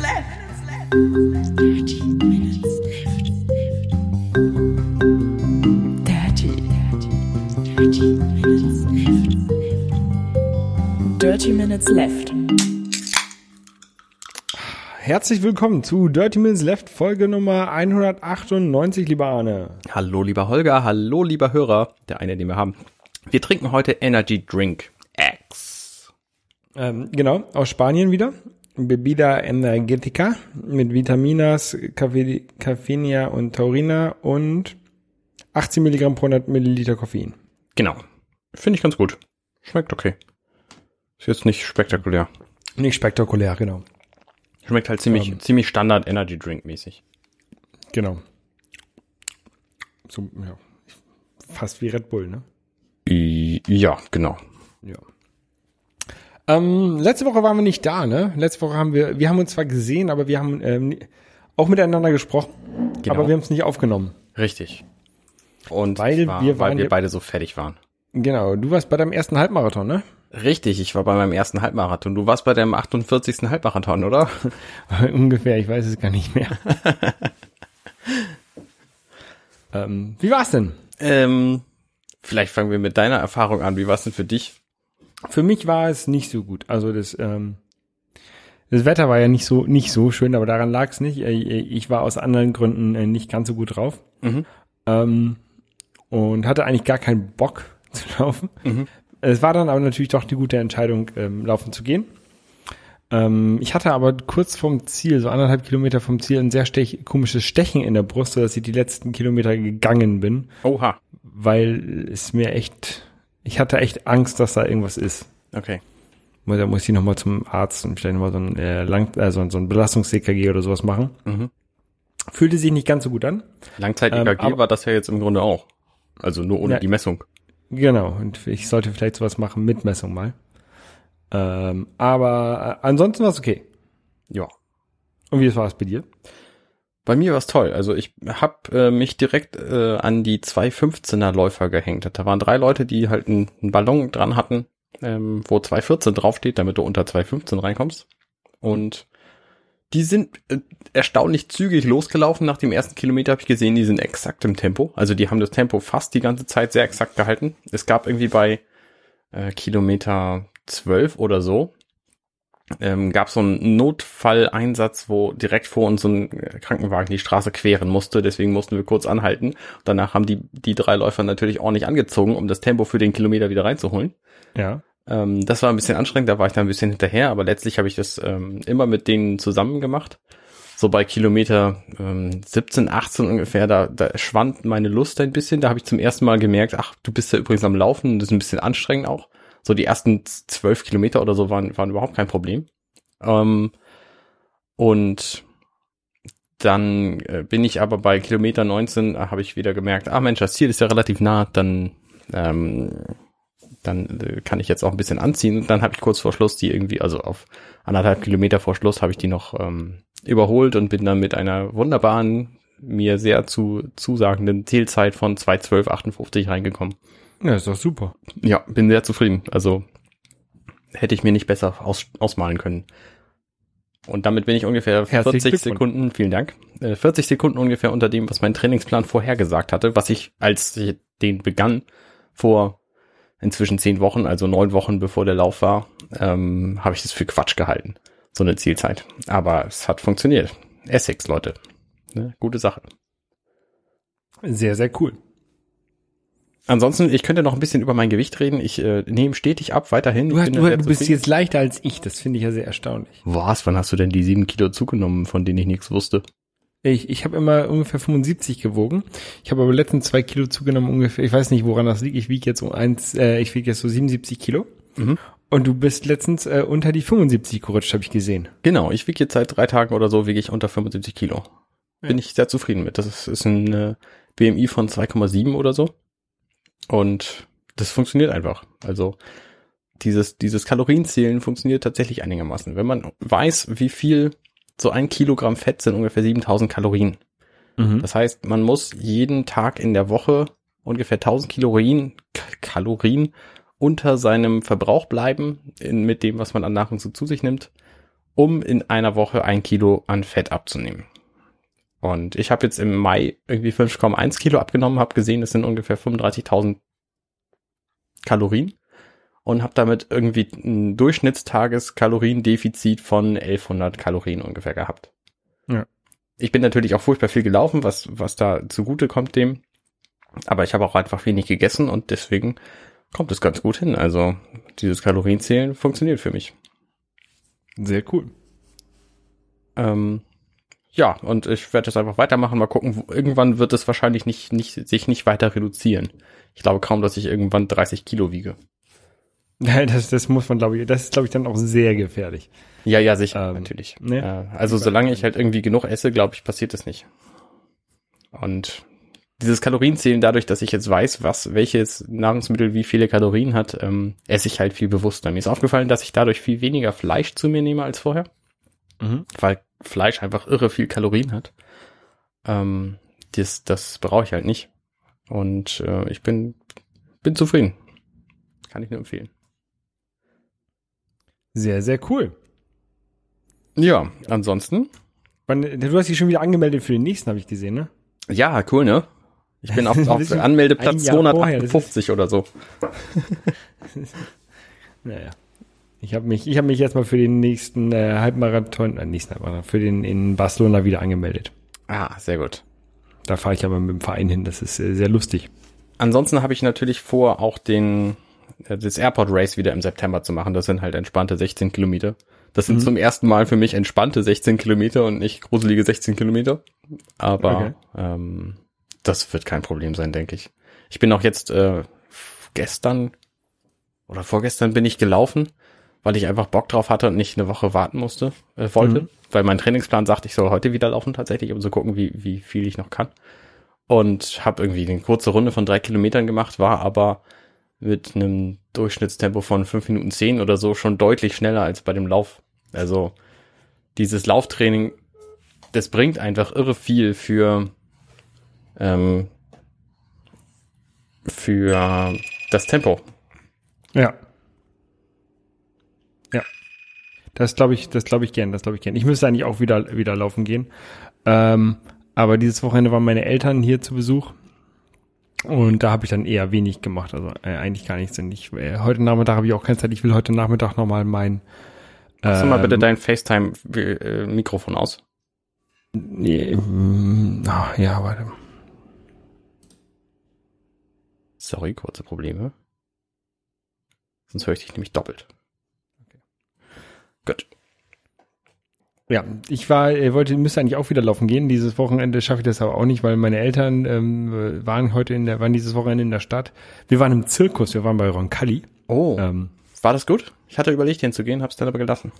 Dirty Minutes Left. Dirty, Dirty Minutes Left. Dirty Minutes Left. Herzlich willkommen zu Dirty Minutes Left, Folge Nummer 198, lieber Arne. Hallo lieber Holger, hallo lieber Hörer, der eine, den wir haben. Wir trinken heute Energy Drink X. Ähm, genau, aus Spanien wieder. Bebida Energetica mit Vitaminas, Caffe- Caffeinia und Taurina und 18 Milligramm pro 100 Milliliter Koffein. Genau. Finde ich ganz gut. Schmeckt okay. Ist jetzt nicht spektakulär. Nicht spektakulär, genau. Schmeckt halt ziemlich, Ähm. ziemlich Standard Energy Drink mäßig. Genau. So, ja. Fast wie Red Bull, ne? Ja, genau. Ja. Ähm, letzte Woche waren wir nicht da, ne? Letzte Woche haben wir, wir haben uns zwar gesehen, aber wir haben ähm, auch miteinander gesprochen, Genau. aber wir haben es nicht aufgenommen. Richtig. Und Weil zwar, wir weil wir beide so fertig waren. Genau, du warst bei deinem ersten Halbmarathon, ne? Richtig, ich war bei meinem ersten Halbmarathon. Du warst bei deinem 48. Halbmarathon, oder? Ungefähr, ich weiß es gar nicht mehr. ähm, wie war's denn? Ähm, vielleicht fangen wir mit deiner Erfahrung an. Wie war es denn für dich? Für mich war es nicht so gut. Also das, ähm, das Wetter war ja nicht so nicht so schön, aber daran lag es nicht. Äh, Ich war aus anderen Gründen äh, nicht ganz so gut drauf Mhm. ähm, und hatte eigentlich gar keinen Bock zu laufen. Mhm. Es war dann aber natürlich doch die gute Entscheidung, ähm, laufen zu gehen. Ähm, ich hatte aber kurz vom Ziel, so anderthalb Kilometer vom Ziel, ein sehr stech komisches Stechen in der Brust, sodass ich die letzten Kilometer gegangen bin, Oha. weil es mir echt, ich hatte echt Angst, dass da irgendwas ist. Okay. Da muss ich nochmal zum Arzt und vielleicht nochmal so ein, äh, Lang also so ein Belastungs-CKG oder sowas machen. Mhm. Fühlte sich nicht ganz so gut an. Langzeit-EKG Ähm, war das ja jetzt im Grunde auch. Also nur ohne Ja. die Messung. Genau, und ich sollte vielleicht sowas machen mit Messung mal. Ähm, aber äh, ansonsten war es okay. Ja. Und wie war es bei dir? Bei mir war's toll. Also ich habe äh, mich direkt äh, an die 215er Läufer gehängt. Da waren drei Leute, die halt einen, einen Ballon dran hatten, ähm, wo 214 draufsteht, damit du unter 215 reinkommst. Und die sind äh, erstaunlich zügig losgelaufen. Nach dem ersten Kilometer habe ich gesehen, die sind exakt im Tempo. Also die haben das Tempo fast die ganze Zeit sehr exakt gehalten. Es gab irgendwie bei äh, Kilometer 12 oder so, ähm, gab so einen Notfalleinsatz, wo direkt vor uns so ein Krankenwagen die Straße queren musste. Deswegen mussten wir kurz anhalten. Danach haben die, die drei Läufer natürlich ordentlich angezogen, um das Tempo für den Kilometer wieder reinzuholen. Ja. Ähm, das war ein bisschen anstrengend, da war ich dann ein bisschen hinterher, aber letztlich habe ich das ähm, immer mit denen zusammen gemacht. So bei Kilometer ähm, 17, 18 ungefähr, da, da schwand meine Lust ein bisschen. Da habe ich zum ersten Mal gemerkt, ach, du bist ja übrigens am Laufen, das ist ein bisschen anstrengend auch. So die ersten zwölf Kilometer oder so waren, waren überhaupt kein Problem. Ähm, und dann äh, bin ich aber bei Kilometer 19, äh, habe ich wieder gemerkt, ah Mensch, das Ziel ist ja relativ nah, dann ähm, dann äh, kann ich jetzt auch ein bisschen anziehen. Und dann habe ich kurz vor Schluss die irgendwie, also auf anderthalb Kilometer vor Schluss habe ich die noch ähm, überholt und bin dann mit einer wunderbaren, mir sehr zu zusagenden Zielzeit von 2.12.58 reingekommen. Ja, ist doch super. Ja, bin sehr zufrieden. Also hätte ich mir nicht besser aus, ausmalen können. Und damit bin ich ungefähr Herzlichen 40 Glückwunsch. Sekunden, vielen Dank, äh, 40 Sekunden ungefähr unter dem, was mein Trainingsplan vorhergesagt hatte, was ich, als ich den begann, vor inzwischen zehn Wochen, also neun Wochen bevor der Lauf war, ähm, habe ich das für Quatsch gehalten. So eine Zielzeit. Aber es hat funktioniert. Essex, Leute. Ne? Gute Sache. Sehr, sehr cool. Ansonsten, ich könnte noch ein bisschen über mein Gewicht reden. Ich äh, nehme stetig ab, weiterhin. Du, hast, du, bist zufrieden. jetzt leichter als ich, das finde ich ja sehr erstaunlich. Was? Wann hast du denn die sieben Kilo zugenommen, von denen ich nichts wusste? Ich, ich habe immer ungefähr 75 gewogen. Ich habe aber letztens zwei Kilo zugenommen ungefähr. Ich weiß nicht, woran das liegt. Ich wiege jetzt um eins, äh, ich wiege jetzt so 77 Kilo. Mhm. Und du bist letztens äh, unter die 75 gerutscht, habe ich gesehen. Genau, ich wiege jetzt seit drei Tagen oder so, wiege ich unter 75 Kilo. Bin ich sehr zufrieden mit. Das ist, ist ein äh, BMI von 2,7 oder so. Und das funktioniert einfach. Also dieses, dieses Kalorienzählen funktioniert tatsächlich einigermaßen. Wenn man weiß, wie viel so ein Kilogramm Fett sind ungefähr 7000 Kalorien. Mhm. Das heißt, man muss jeden Tag in der Woche ungefähr 1000 Kalorien, Kalorien unter seinem Verbrauch bleiben, in, mit dem, was man an Nahrung so zu sich nimmt. um in einer Woche ein Kilo an Fett abzunehmen. Und ich habe jetzt im Mai irgendwie 5,1 Kilo abgenommen, habe gesehen, es sind ungefähr 35.000 Kalorien und habe damit irgendwie ein Durchschnittstageskaloriendefizit von 1100 Kalorien ungefähr gehabt. Ja. Ich bin natürlich auch furchtbar viel gelaufen, was, was da zugute kommt dem. Aber ich habe auch einfach wenig gegessen und deswegen kommt es ganz gut hin. Also dieses Kalorienzählen funktioniert für mich. Sehr cool. Ähm, ja, und ich werde das einfach weitermachen. Mal gucken, irgendwann wird es wahrscheinlich nicht, nicht, sich nicht weiter reduzieren. Ich glaube kaum, dass ich irgendwann 30 Kilo wiege. Ja, das, das muss man, glaube ich, das ist, glaube ich, dann auch sehr gefährlich. Ja, ja, sicher, Ähm, natürlich. ne? Also solange ich halt irgendwie genug esse, glaube ich, passiert das nicht. Und dieses Kalorienzählen, dadurch, dass ich jetzt weiß, was welches Nahrungsmittel wie viele Kalorien hat, ähm, esse ich halt viel bewusster. Mir ist aufgefallen, dass ich dadurch viel weniger Fleisch zu mir nehme als vorher, Mhm. weil Fleisch einfach irre viel Kalorien hat. Ähm, das, das brauche ich halt nicht. Und äh, ich bin, bin zufrieden. Kann ich nur empfehlen. Sehr, sehr cool. Ja, ansonsten. Du hast dich schon wieder angemeldet für den nächsten, habe ich gesehen, ne? Ja, cool, ne? Ich bin auf, auf Anmeldeplatz ein Jahr vorher, das 258 oder so. Naja. Ich habe mich, ich habe mich jetzt mal für den nächsten äh, Halbmarathon, äh, nächsten Halbmarathon, für den in Barcelona wieder angemeldet. Ah, sehr gut. Da fahre ich aber mit dem Verein hin. Das ist äh, sehr lustig. Ansonsten habe ich natürlich vor, auch den äh, das Airport Race wieder im September zu machen. Das sind halt entspannte 16 Kilometer. Das sind Mhm. zum ersten Mal für mich entspannte 16 Kilometer und nicht gruselige 16 Kilometer. Aber Okay. ähm, das wird kein Problem sein, denke ich. Ich bin auch jetzt äh, gestern oder vorgestern bin ich gelaufen, weil ich einfach Bock drauf hatte und nicht eine Woche warten musste, äh, wollte, Mhm. weil mein Trainingsplan sagt, ich soll heute wieder laufen tatsächlich, um zu gucken, wie, wie viel ich noch kann. Und habe irgendwie eine kurze Runde von drei Kilometern gemacht, war aber mit einem Durchschnittstempo von fünf Minuten zehn oder so schon deutlich schneller als bei dem Lauf. Also dieses Lauftraining, das bringt einfach irre viel für ähm, für das Tempo. Ja. Ja. Das glaube ich, das glaube ich gern, das glaube ich gern. Ich müsste eigentlich auch wieder, wieder laufen gehen. Ähm, aber dieses Wochenende waren meine Eltern hier zu Besuch. Und da habe ich dann eher wenig gemacht, also äh, eigentlich gar nichts. Und ich, äh, heute Nachmittag habe ich auch keine Zeit. Ich will heute Nachmittag nochmal mein Mach mal bitte ähm, dein FaceTime-Mikrofon aus. Nee, mm, ah, ja, warte. Sorry, kurze Probleme. Sonst höre ich dich nämlich doppelt. Gut. Ja, ich war, wollte, müsste eigentlich auch wieder laufen gehen. Dieses Wochenende schaffe ich das aber auch nicht, weil meine Eltern ähm, waren heute in der, waren dieses Wochenende in der Stadt. Wir waren im Zirkus, wir waren bei Roncalli. Oh, Ähm, war das gut? Ich hatte überlegt, hinzugehen, hab's dann aber gelassen.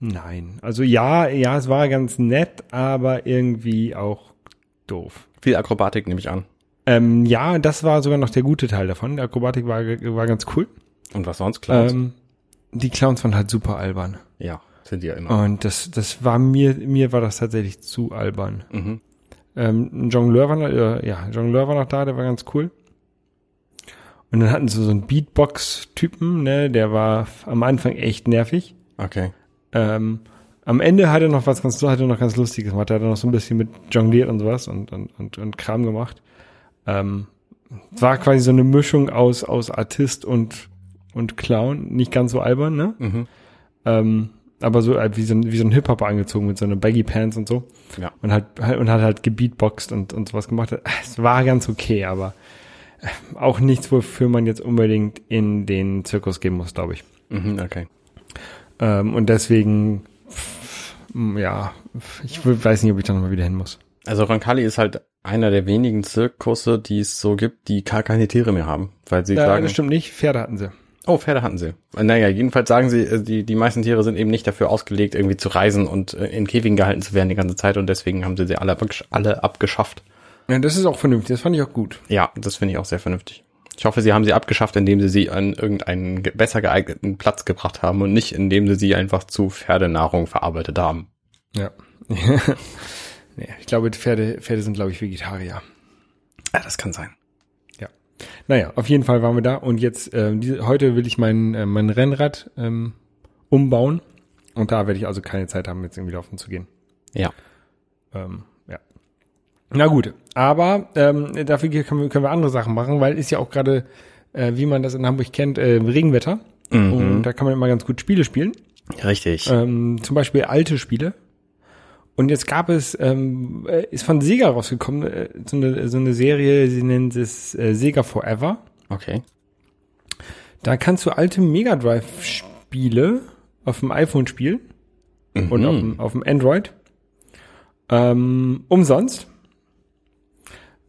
nein, also ja, ja, es war ganz nett, aber irgendwie auch doof. Viel Akrobatik nehme ich an. Ähm, ja, das war sogar noch der gute Teil davon. Die Akrobatik war, war ganz cool. Und was sonst? Clowns? Ähm, die Clowns waren halt super albern. ja, sind die ja immer. Und das, das war mir, mir war das tatsächlich zu albern. Mhm. Ähm, ein Jongleur war noch, äh, ja, Jongleur war noch da, der war ganz cool. Und dann hatten sie so einen Beatbox-Typen, ne, der war am Anfang echt nervig. Okay. Ähm, am Ende hat er noch was ganz, hat er noch ganz Lustiges gemacht. Er hat noch so ein bisschen mit jongliert und sowas und, und, und, und Kram gemacht. Ähm, es war quasi so eine Mischung aus, aus Artist und, und Clown. Nicht ganz so albern, ne? Mhm. Ähm, aber so halt wie so ein, wie so ein Hip-Hopper angezogen mit so einer Baggy Pants und so. Ja. Und hat, und hat halt gebeatboxt und, und sowas gemacht. Es war ganz okay, aber äh, auch nichts, wofür man jetzt unbedingt in den Zirkus gehen muss, glaube ich. Mhm, okay. Ähm, und deswegen, pff, ja, ich weiß nicht, ob ich da nochmal wieder hin muss. Also Roncalli ist halt einer der wenigen Zirkusse, die es so gibt, die gar keine Tiere mehr haben. Weil sie Ja, sagen, das stimmt nicht, Pferde hatten sie. Oh, Pferde hatten sie. Naja, jedenfalls sagen sie, äh, die, die meisten Tiere sind eben nicht dafür ausgelegt, irgendwie zu reisen und äh, in Käfigen gehalten zu werden die ganze Zeit und deswegen haben sie sie alle, alle abgeschafft. Ja, das ist auch vernünftig, das fand ich auch gut. Ja, das finde ich auch sehr vernünftig. Ich hoffe, sie haben sie abgeschafft, indem sie sie an irgendeinen ge- besser geeigneten Platz gebracht haben und nicht, indem sie sie einfach zu Pferdenahrung verarbeitet haben. Ja. nee, ich glaube, Pferde, Pferde sind, glaube ich, Vegetarier. Ja, das kann sein. Naja, auf jeden Fall waren wir da und jetzt, ähm, diese, heute will ich mein, äh, mein Rennrad ähm, umbauen. Und da werde ich also keine Zeit haben, jetzt irgendwie laufen zu gehen. Ja. Ähm, ja. Na gut, aber ähm, dafür können wir, können wir andere Sachen machen, weil ist ja auch gerade, äh, wie man das in Hamburg kennt, äh, Regenwetter. Mhm. Und da kann man immer ganz gut Spiele spielen. Richtig. Ähm, zum Beispiel alte Spiele. Und jetzt gab es, ähm, äh, ist von Sega rausgekommen, äh, so, eine, so eine Serie, sie nennt es äh, Sega Forever. Okay. Da kannst du alte Mega Drive Spiele auf dem iPhone spielen und Mhm. auf, dem, auf dem Android ähm, umsonst.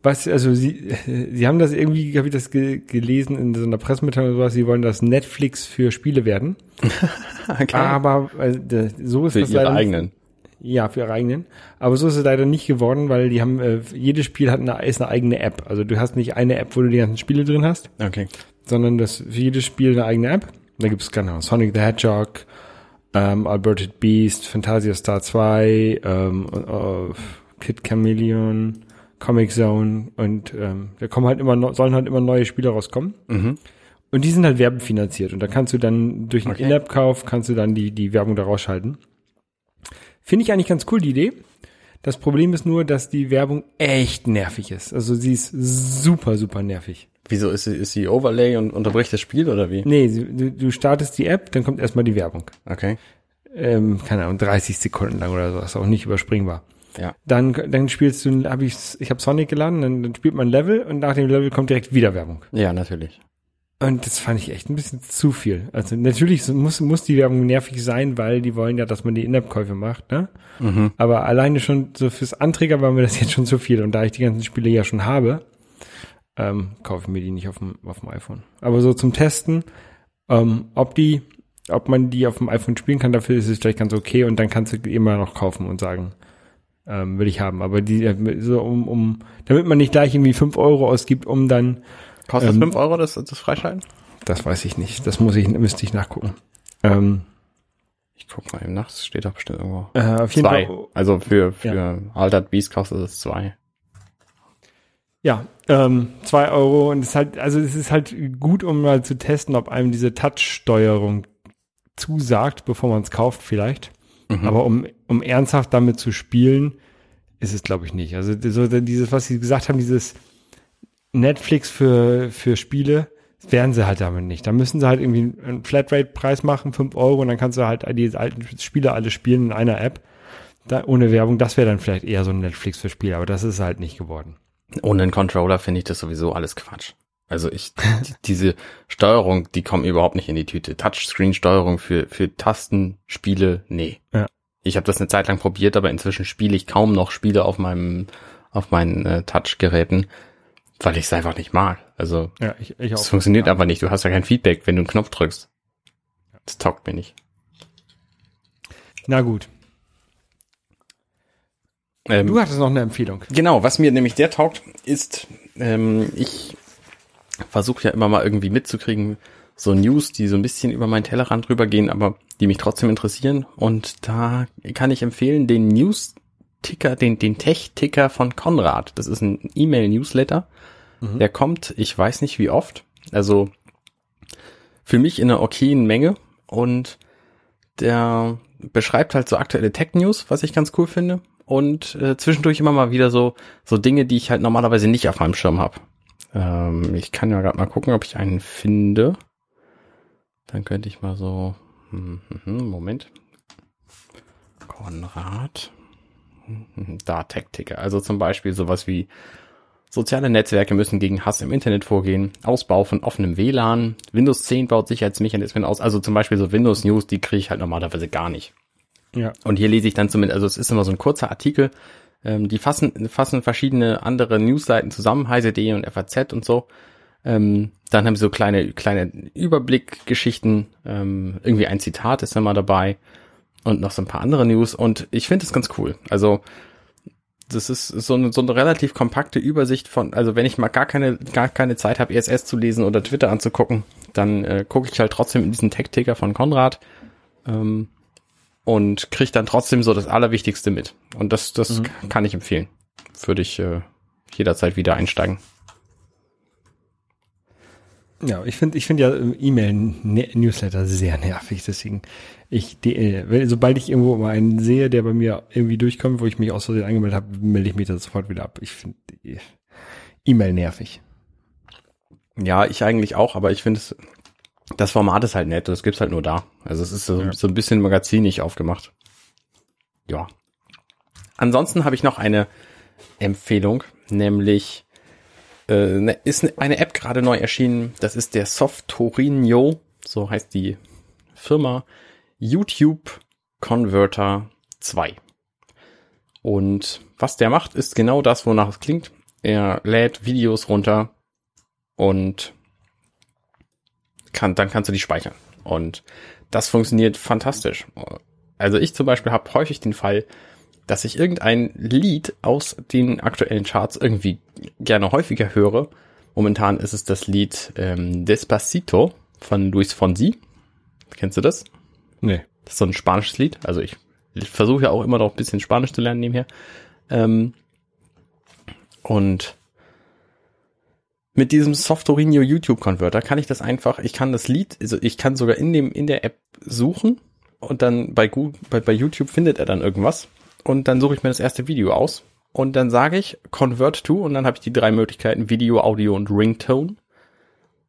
Was, also sie, sie haben das irgendwie, habe ich das ge gelesen in so einer Pressemitteilung oder sowas, sie wollen das Netflix für Spiele werden. okay. Aber äh, so ist Für das ihre leider eigenen. Ja, für ihre eigenen. Aber so ist es leider nicht geworden, weil die haben, äh, jedes Spiel hat eine, ist eine eigene App. Also du hast nicht eine App, wo du die ganzen Spiele drin hast, Okay. sondern das für jedes Spiel eine eigene App. Da gibt es, keine Ahnung, Sonic the Hedgehog, ähm, Alberted Beast, Fantasia Star 2, ähm, äh, Kid Chameleon, Comic Zone und ähm, da kommen halt immer sollen halt immer neue Spiele rauskommen. Mhm. Und die sind halt werbefinanziert. Und da kannst du dann durch einen Okay. In-App-Kauf kannst du dann die, die Werbung da rausschalten. Finde ich eigentlich ganz cool, die Idee. Das Problem ist nur, dass die Werbung echt nervig ist. Also sie ist super, super nervig. Wieso ist sie, ist sie Overlay und unterbricht das Spiel oder wie? Nee, du, du startest die App, dann kommt erstmal die Werbung. Okay. Ähm, keine Ahnung, 30 Sekunden lang oder so. Ist auch nicht überspringbar. Ja. Dann, dann spielst du, hab ich, ich habe Sonic geladen, dann, dann spielt man ein Level und nach dem Level kommt direkt wieder Werbung. Ja, natürlich. Und das fand ich echt ein bisschen zu viel. Also natürlich muss, muss die Werbung nervig sein, weil die wollen ja, dass man die In-App-Käufe macht, ne? Mhm. Aber alleine schon so fürs Anträger war mir das jetzt schon zu viel. Und da ich die ganzen Spiele ja schon habe, ähm, kaufe ich mir die nicht auf dem, auf dem iPhone. Aber so zum Testen, ähm, ob die, ob man die auf dem iPhone spielen kann, dafür ist es vielleicht ganz okay und dann kannst du immer noch kaufen und sagen, ähm, will ich haben. Aber die, äh, so um, um, damit man nicht gleich irgendwie fünf Euro ausgibt, um dann Kostet Ähm, das 5 Euro, das, das Freischalten? das weiß ich nicht. Das muss ich, müsste ich nachgucken. Ähm, Ich guck mal eben nach, das steht doch bestimmt irgendwo. äh, auf jeden Zwei. Fall. Also für, für Altered Beast kostet es zwei. Ja, ähm, zwei Euro und es ist halt, also es ist halt gut, um mal zu testen, ob einem diese Touch-Steuerung zusagt, bevor man es kauft vielleicht. Mhm. Aber um, um ernsthaft damit zu spielen, ist es glaube ich nicht. Also so dieses, was sie gesagt haben, dieses Netflix für, für Spiele, das werden sie halt damit nicht. Da müssen sie halt irgendwie einen Flatrate-Preis machen, fünf Euro, und dann kannst du halt die alten Spiele alle spielen in einer App. Da, ohne Werbung, das wäre dann vielleicht eher so ein Netflix für Spiele, aber das ist halt nicht geworden. Ohne einen Controller finde ich das sowieso alles Quatsch. Also ich, die- diese Steuerung, die kommt überhaupt nicht in die Tüte. Touchscreen-Steuerung für, für Tastenspiele, nee. Ja. Ich habe das eine Zeit lang probiert, aber inzwischen spiele ich kaum noch Spiele auf meinem, auf meinen äh, Touchgeräten, weil ich es einfach nicht mag. Also Ja, ich, ich es funktioniert einfach nicht. Du hast ja kein Feedback, wenn du einen Knopf drückst. Das taugt mir nicht. Na gut. Ähm, Du hattest noch eine Empfehlung. Genau, was mir nämlich sehr taugt, ist, ähm, ich versuche ja immer mal irgendwie mitzukriegen, so News, die so ein bisschen über meinen Tellerrand rübergehen, aber die mich trotzdem interessieren. Und da kann ich empfehlen, den News-Ticker, den, den Tech-Ticker von Konrad. Das ist ein E-Mail-Newsletter. Der kommt, ich weiß nicht wie oft, also für mich in einer okayen Menge und der beschreibt halt so aktuelle Tech-News, was ich ganz cool finde und äh, zwischendurch immer mal wieder so so Dinge, die ich halt normalerweise nicht auf meinem Schirm habe. Ähm, ich kann ja gerade mal gucken, ob ich einen finde. Dann könnte ich mal so hm, hm, hm, Moment. Konrad. Da Tech-Ticker. Also zum Beispiel sowas wie Soziale Netzwerke müssen gegen Hass im Internet vorgehen. Ausbau von offenem WLAN. Windows 10 baut Sicherheitsmechanismen aus. Also zum Beispiel so Windows News, die kriege ich halt normalerweise gar nicht. Ja. Und hier lese ich dann zumindest, also es ist immer so ein kurzer Artikel, ähm, die fassen, fassen verschiedene andere Newsseiten zusammen, heise.de und FAZ und so. Ähm, dann haben sie so kleine, kleine Überblickgeschichten, ähm, irgendwie ein Zitat ist immer dabei und noch so ein paar andere News und ich finde es ganz cool. Also das ist so eine, so eine relativ kompakte Übersicht von, also wenn ich mal gar keine, gar keine Zeit habe, ESS zu lesen oder Twitter anzugucken, dann äh, gucke ich halt trotzdem in diesen Tech-Ticker von Konrad. Ähm, und kriege dann trotzdem so das Allerwichtigste mit. Und das, das kann ich empfehlen. Würde ich äh, jederzeit wieder einsteigen. Ja, ich finde, ich finde ja ähm, E-Mail-Newsletter sehr nervig, deswegen ich, die, äh, sobald ich irgendwo mal einen sehe, der bei mir irgendwie durchkommt, wo ich mich aus Versehen angemeldet habe, melde ich mich da sofort wieder ab. Ich finde die E-Mail nervig. Ja, ich eigentlich auch, aber ich finde es, das Format ist halt nett, das gibt's halt nur da. Also es ist so, Ja. so ein bisschen magazinig aufgemacht. Ja. Ansonsten habe ich noch eine Empfehlung, nämlich äh, ne- ist eine App gerade neu erschienen. Das ist der Softorinho, so heißt die Firma, YouTube Converter 2. Und was der macht, ist genau das, wonach es klingt. Er lädt Videos runter und kann, dann kannst du die speichern. Und das funktioniert fantastisch. Also ich zum Beispiel habe häufig den Fall, dass ich irgendein Lied aus den aktuellen Charts irgendwie gerne häufiger höre. Momentan ist es das Lied ähm, Despacito von Luis Fonsi. Kennst du das? Nee. Das ist so ein spanisches Lied. Also ich, ich versuche ja auch immer noch ein bisschen Spanisch zu lernen nebenher. Ähm, und mit diesem Softorinho YouTube Converter kann ich das einfach, ich kann das Lied, also ich kann sogar in dem, in der App suchen und dann bei, Gu- bei, bei YouTube findet er dann irgendwas und dann suche ich mir das erste Video aus und dann sage ich Convert to und dann habe ich die drei Möglichkeiten Video, Audio und Ringtone.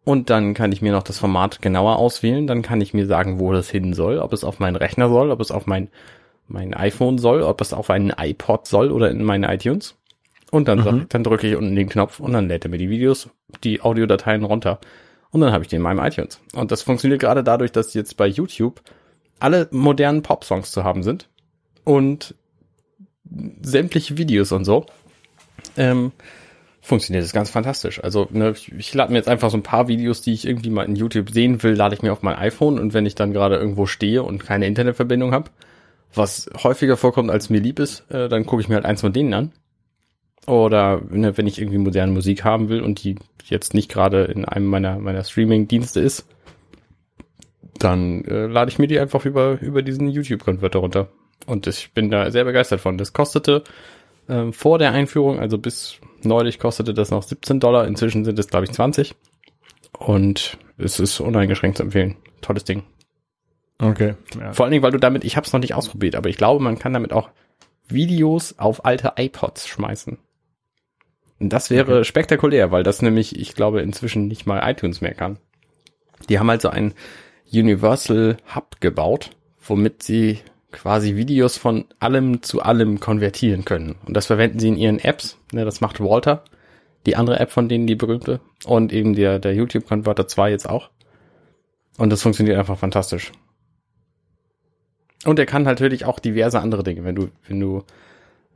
Und dann kann ich mir noch das Format genauer auswählen. Dann kann ich mir sagen, wo das hin soll, ob es auf meinen Rechner soll, ob es auf mein, mein iPhone soll, ob es auf einen iPod soll oder in meine iTunes. Und dann, sag, dann drücke ich unten den Knopf und dann lädt er mir die Videos, die Audiodateien runter. Und dann habe ich die in meinem iTunes. Und das funktioniert gerade dadurch, dass jetzt bei YouTube alle modernen Pop-Songs zu haben sind. Und sämtliche Videos und so. Ähm, funktioniert das ganz fantastisch. Also ne, ich, ich lade mir jetzt einfach so ein paar Videos, die ich irgendwie mal in YouTube sehen will, lade ich mir auf mein iPhone und wenn ich dann gerade irgendwo stehe und keine Internetverbindung habe, was häufiger vorkommt, als mir lieb ist, äh, dann gucke ich mir halt eins von denen an. Oder ne, wenn ich irgendwie moderne Musik haben will und die jetzt nicht gerade in einem meiner, meiner Streaming-Dienste ist, dann äh, lade ich mir die einfach über, über diesen YouTube-Konverter runter. Und ich bin da sehr begeistert von. Das kostete ähm, vor der Einführung, also bis neulich kostete das noch 17 Dollar, inzwischen sind es, glaube ich, 20. Und es ist uneingeschränkt zu empfehlen. Tolles Ding. Okay. Ja. Vor allen Dingen, weil du damit, ich habe es noch nicht ausprobiert, aber ich glaube, man kann damit auch Videos auf alte iPods schmeißen. Und das wäre spektakulär, weil das nämlich, ich glaube, inzwischen nicht mal iTunes mehr kann. Die haben halt so einen Universal Hub gebaut, womit sie quasi Videos von allem zu allem konvertieren können. Und das verwenden sie in ihren Apps. Ne, das macht Walter, die andere App von denen, die berühmte. Und eben der, der YouTube Converter 2 jetzt auch. Und das funktioniert einfach fantastisch. Und er kann natürlich auch diverse andere Dinge. Wenn du, wenn du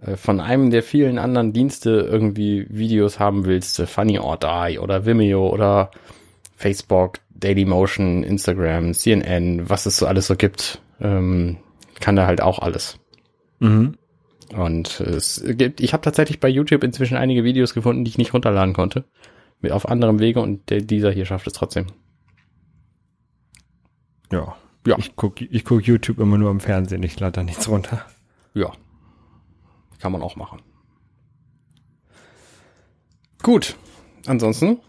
äh, von einem der vielen anderen Dienste irgendwie Videos haben willst, äh, Funny or Die oder Vimeo oder Facebook, Dailymotion, Instagram, CNN, was es so alles so gibt, ähm, kann er halt auch alles. Mhm. Und es gibt, ich habe tatsächlich bei YouTube inzwischen einige Videos gefunden, die ich nicht runterladen konnte. Mit auf anderem Wege und der, dieser hier schafft es trotzdem. Ja. Ja. Ich guck, ich guck YouTube immer nur im Fernsehen, ich lade da nichts runter. Ja. Kann man auch machen. Gut. Ansonsten,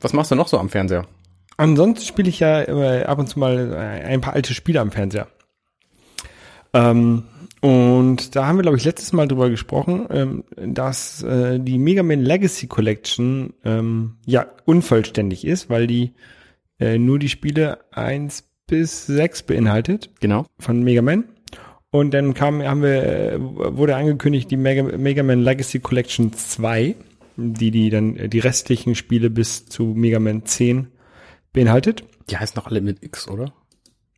was machst du noch so am Fernseher? Ansonsten spiele ich ja immer ab und zu mal äh, ein paar alte Spiele am Fernseher. Ähm, und da haben wir, glaube ich, letztes Mal drüber gesprochen, ähm, dass äh, die Mega Man Legacy Collection ähm, ja unvollständig ist, weil die äh, nur die Spiele eins bis sechs beinhaltet Genau. von Mega Man. Und dann kam, haben wir, äh, wurde angekündigt, die Mega, Mega Man Legacy Collection 2, die, die dann äh, die restlichen Spiele bis zu Mega Man 10 beinhaltet. Die heißen noch alle mit X, oder?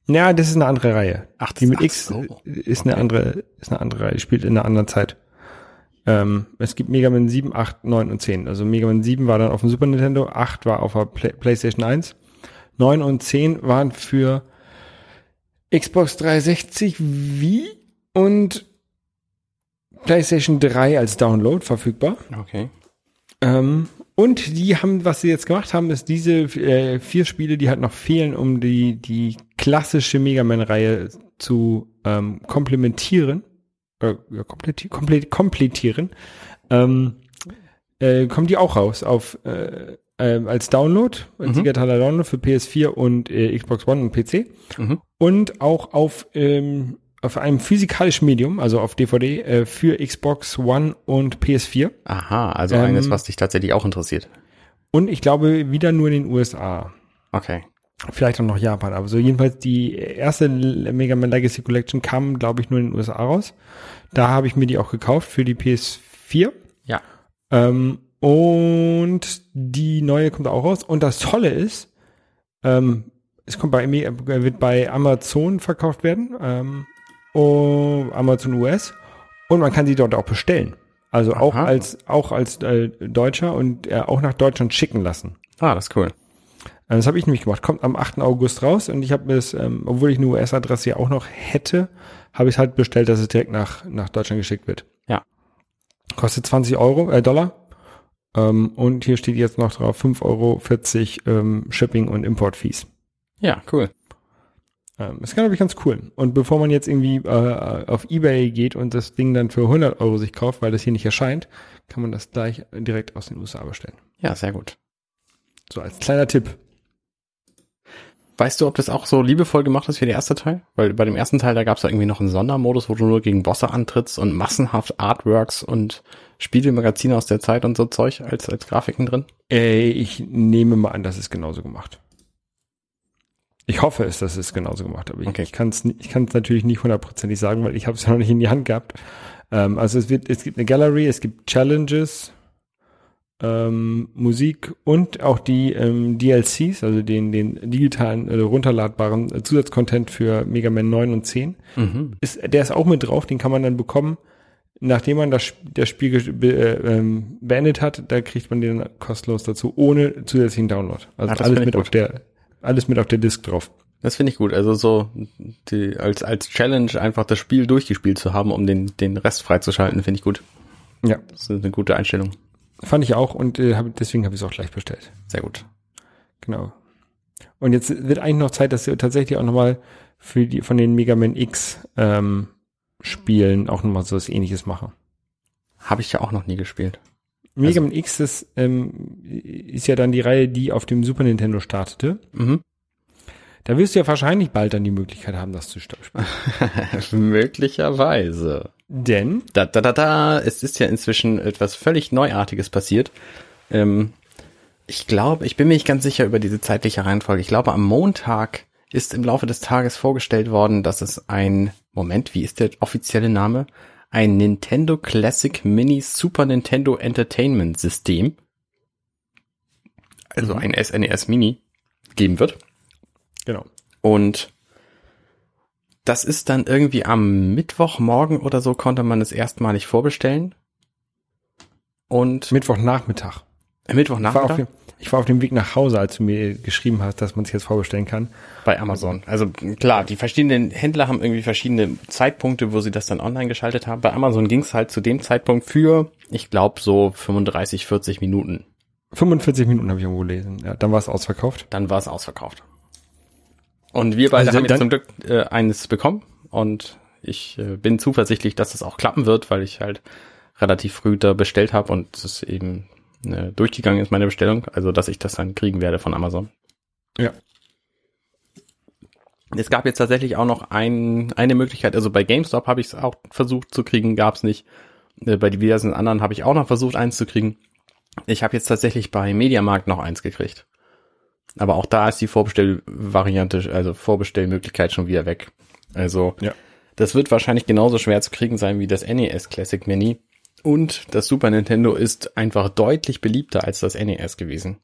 Ja, das ist eine andere Reihe. Ach, die mit ach X so. ist eine Okay. andere, ist eine andere Reihe, die spielt in einer anderen Zeit. Ähm, es gibt Mega Man 7, 8, 9 und 10. Also Mega Man 7 war dann auf dem Super Nintendo, 8 war auf der Play PlayStation 1, 9 und 10 waren für Xbox 360 Wii und PlayStation 3 als Download verfügbar. Okay. Ähm, und die haben, was sie jetzt gemacht haben, ist diese äh, vier Spiele, die halt noch fehlen, um die, die klassische Mega Man-Reihe zu ähm, komplementieren, äh, ja, kompleti komple komplettieren, ähm, äh, kommen die auch raus auf äh, ähm, als Download, als Mhm. digitaler Download für PS4 und äh, Xbox One und PC. Mhm. Und auch auf, ähm, auf einem physikalischen Medium, also auf DVD, äh, für Xbox One und PS4. Aha, also Ähm, eines, was dich tatsächlich auch interessiert. Und ich glaube, wieder nur in den USA. Okay. Vielleicht auch noch Japan, aber so jedenfalls die erste Mega Man Legacy Collection kam, glaube ich, nur in den USA raus. Da habe ich mir die auch gekauft für die PS4. Ja. Ähm, und die neue kommt auch raus. Und das Tolle ist, ähm, es kommt bei, Me- wird bei Amazon verkauft werden, ähm, und Amazon US. Und man kann sie dort auch bestellen. Also auch Aha. als, auch als äh, Deutscher und äh, auch nach Deutschland schicken lassen. Ah, das ist cool. Ähm, Das habe ich nämlich gemacht. Kommt am 8. August raus und ich habe es, ähm, obwohl ich eine US-Adresse ja auch noch hätte, habe ich es halt bestellt, dass es direkt nach, nach Deutschland geschickt wird. Ja. Kostet 20 Euro, äh, Dollar. Ähm, und hier steht jetzt noch drauf 5,40 Euro ähm, Shipping und Import-Fees. Ja, cool. Ähm, ist, glaube ich, ganz cool. Und bevor man jetzt irgendwie äh, auf Ebay geht und das Ding dann für 100 Euro sich kauft, weil das hier nicht erscheint, kann man das gleich direkt aus den USA bestellen. Ja, sehr gut. So als kleiner Tipp. Weißt du, ob das auch so liebevoll gemacht ist wie der erste Teil? Weil bei dem ersten Teil, da gab es ja irgendwie noch einen Sondermodus, wo du nur gegen Bosse antrittst und massenhaft Artworks und Spiegelmagazine aus der Zeit und so Zeug als, als Grafiken drin. Äh, ich nehme mal an, das ist genauso gemacht. Ich hoffe es, dass es genauso gemacht, ich, Okay. ich kann es ich natürlich nicht hundertprozentig sagen, weil ich habe es ja noch nicht in die Hand gehabt. Ähm, also es wird, es gibt eine Gallery, es gibt Challenges, ähm, Musik und auch die ähm, DLCs, also den, den digitalen, äh, runterladbaren äh, Zusatzcontent für Mega Man 9 und 10 Mhm. ist, der ist auch mit drauf, den kann man dann bekommen, nachdem man das, das Spiel be, äh, ähm, beendet hat, da kriegt man den kostenlos dazu, ohne zusätzlichen Download. Also das alles mit gut. auf der, alles mit auf der Disk drauf. Das finde ich gut. Also so die, als, als Challenge einfach das Spiel durchgespielt zu haben, um den, den Rest freizuschalten, finde ich gut. Ja, Das ist eine gute Einstellung. fand ich auch und äh, hab, deswegen habe ich es auch gleich bestellt. Sehr gut. Genau. Und jetzt wird eigentlich noch Zeit, dass wir tatsächlich auch nochmal für die von den Mega Man X ähm, Spielen auch nochmal so was ähnliches machen. Habe ich ja auch noch nie gespielt. Mega Also- Man X ist, ähm, ist ja dann die Reihe, die auf dem Super Nintendo startete. Mhm. Da wirst du ja wahrscheinlich bald dann die Möglichkeit haben, das zu spielen. Möglicherweise. Denn, Da, da, da, da, es ist ja inzwischen etwas völlig Neuartiges passiert. Ähm, ich glaube, ich bin mir nicht ganz sicher über diese zeitliche Reihenfolge. Ich glaube, am Montag ist im Laufe des Tages vorgestellt worden, dass es ein, Moment, wie ist der offizielle Name? Ein Nintendo Classic Mini Super Nintendo Entertainment System, also ein SNES Mini, geben wird. genau. Und das ist dann irgendwie am Mittwochmorgen oder so konnte man es erstmalig vorbestellen. Und Mittwochnachmittag. Mittwochnachmittag Ich war, auf dem, ich war auf dem Weg nach Hause, als du mir geschrieben hast, dass man es jetzt vorbestellen kann. bei Amazon. Also klar, die verschiedenen Händler haben irgendwie verschiedene Zeitpunkte, wo sie das dann online geschaltet haben. Bei Amazon ging es halt zu dem Zeitpunkt für, ich glaube, so 35, 40 Minuten. 45 Minuten habe ich irgendwo gelesen. Ja, dann war es ausverkauft. Dann war es ausverkauft. Und wir beide Also haben jetzt zum Glück äh, eines bekommen und ich äh, bin zuversichtlich, dass es auch klappen wird, weil ich halt relativ früh da bestellt habe und es eben äh, durchgegangen ist, meine Bestellung, also dass ich das dann kriegen werde von Amazon. Ja. Es gab jetzt tatsächlich auch noch ein, eine Möglichkeit, also bei GameStop habe ich es auch versucht zu kriegen, gab es nicht. Äh, bei diversen anderen habe ich auch noch versucht, eins zu kriegen. Ich habe jetzt tatsächlich bei Mediamarkt noch eins gekriegt. Aber auch da ist die Vorbestellvariante, also Vorbestellmöglichkeit schon wieder weg. Also Ja. das wird wahrscheinlich genauso schwer zu kriegen sein wie das NES Classic Mini. Und das Super Nintendo ist einfach deutlich beliebter als das NES gewesen.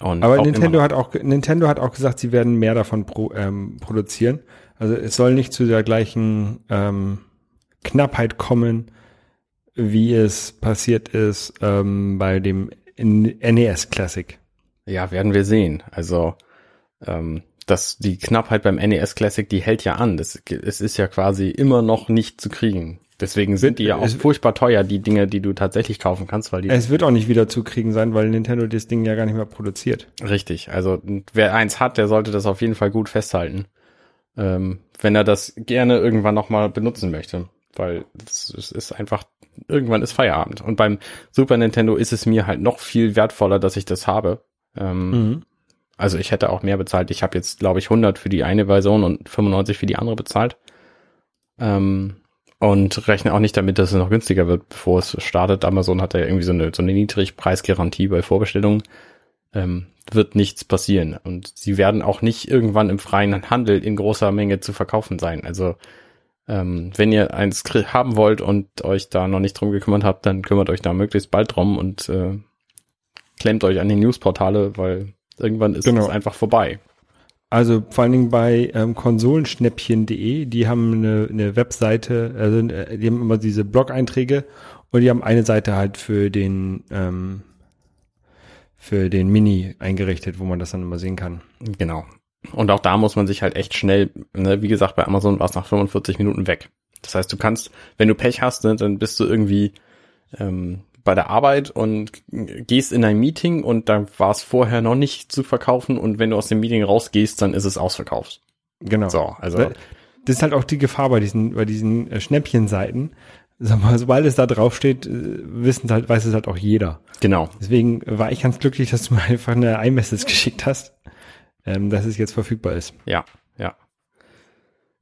Und Aber Nintendo hat auch Nintendo hat auch gesagt, sie werden mehr davon pro, ähm, produzieren. Also es soll nicht zu der gleichen ähm, Knappheit kommen, wie es passiert ist ähm, bei dem NES Classic. Ja, werden wir sehen. Also, ähm, dass die Knappheit beim NES Classic, die hält ja an. Das, es ist ja quasi immer noch nicht zu kriegen. Deswegen sind die ja auch furchtbar teuer, die Dinge, die du tatsächlich kaufen kannst, weil die Es wird auch nicht wieder zu kriegen sein, weil Nintendo das Ding ja gar nicht mehr produziert. Richtig, also wer eins hat, der sollte das auf jeden Fall gut festhalten, ähm, wenn er das gerne irgendwann nochmal benutzen möchte. weil es, es ist einfach, irgendwann ist Feierabend. Und beim Super Nintendo ist es mir halt noch viel wertvoller, dass ich das habe. Ähm, Mhm. Also ich hätte auch mehr bezahlt. Ich habe jetzt, glaube ich, 100 für die eine Version und 95 für die andere bezahlt. Ähm, und rechne auch nicht damit, dass es noch günstiger wird, bevor es startet. Amazon hat ja irgendwie so eine, so eine Niedrigpreisgarantie bei Vorbestellungen. Ähm, wird nichts passieren. Und sie werden auch nicht irgendwann im freien Handel in großer Menge zu verkaufen sein. Also ähm, wenn ihr eins haben wollt und euch da noch nicht drum gekümmert habt, dann kümmert euch da möglichst bald drum und äh, klemmt euch an die Newsportale, weil irgendwann ist Genau. es einfach vorbei. Also vor allen Dingen bei ähm, konsolenschnäppchen.de, die haben eine, eine Webseite, also äh, die haben immer diese Blog-Einträge und die haben eine Seite halt für den ähm, für den Mini eingerichtet, wo man das dann immer sehen kann. Genau. Und auch da muss man sich halt echt schnell, ne, wie gesagt, bei Amazon war es nach 45 Minuten weg. Das heißt, du kannst, wenn du Pech hast, ne, dann bist du irgendwie ähm, bei der Arbeit und gehst in ein Meeting und dann war es vorher noch nicht zu verkaufen und wenn du aus dem Meeting rausgehst, dann ist es ausverkauft. Genau. So, also Das ist halt auch die Gefahr bei diesen, bei diesen äh, Schnäppchenseiten. Sag mal, sobald es da draufsteht, äh, wissen halt, weiß es halt auch jeder. genau. Deswegen war ich ganz glücklich, dass du mir einfach eine iMessage geschickt hast, ähm, dass es jetzt verfügbar ist. Ja, ja.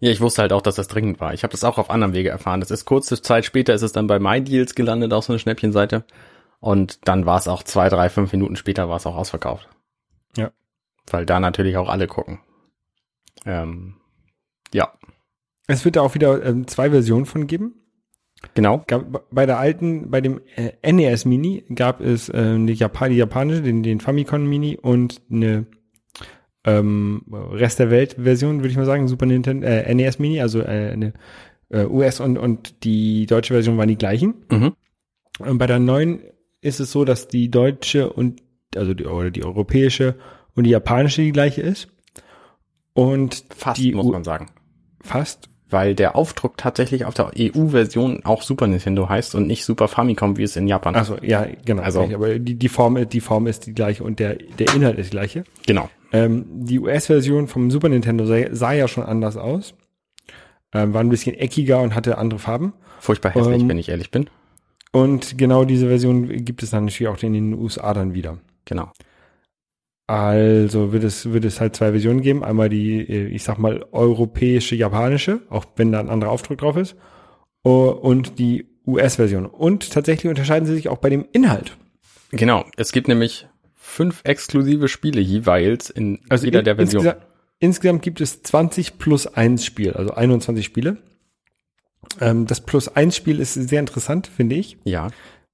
Ja, ich wusste halt auch, dass das dringend war. Ich habe das auch auf anderem Wege erfahren. Das ist kurze Zeit später ist es dann bei MyDeals gelandet, auf so eine Schnäppchenseite. Und dann war es auch zwei, drei, fünf Minuten später war es auch ausverkauft. Ja. Weil da natürlich auch alle gucken. Ähm, ja, Es wird da auch wieder ähm, zwei Versionen von geben. genau. Gab, bei der alten, bei dem äh, NES Mini gab es äh, eine Japan, die japanische, den, den Famicom Mini und eine ähm, Rest der Welt Version, würde ich mal sagen, Super Nintendo, äh, NES Mini, also äh, eine äh, US und, und die deutsche Version waren die gleichen. Mhm. Und bei der neuen ist es so, dass die deutsche und also die, oder die europäische und die japanische die gleiche ist. Und Fast, die muss U- man sagen. fast. Weil der Aufdruck tatsächlich auf der EU-Version auch Super Nintendo heißt und nicht Super Famicom, wie es in Japan Also ja, genau. Also- aber die, die Form, die Form ist die gleiche und der der Inhalt ist die gleiche. Genau. Ähm, die US-Version vom Super Nintendo sah, sah ja schon anders aus. Ähm, war ein bisschen eckiger und hatte andere Farben. Furchtbar hässlich, Ähm, wenn ich ehrlich bin. Und genau diese Version gibt es dann natürlich auch in den USA dann wieder. Genau. Also wird es, wird es halt zwei Versionen geben. Einmal die, äh, ich sag mal, europäische, japanische, auch wenn da ein anderer Aufdruck drauf ist. Oh, Und die US-Version. Und tatsächlich unterscheiden sie sich auch bei dem Inhalt. Genau. Es gibt nämlich fünf exklusive Spiele jeweils in Also jeder in- der Versionen. Insgesamt, insgesamt gibt es 20 plus 1 Spiel, also 21 Spiele. Ähm, das plus 1 Spiel ist sehr interessant, finde ich, Ja,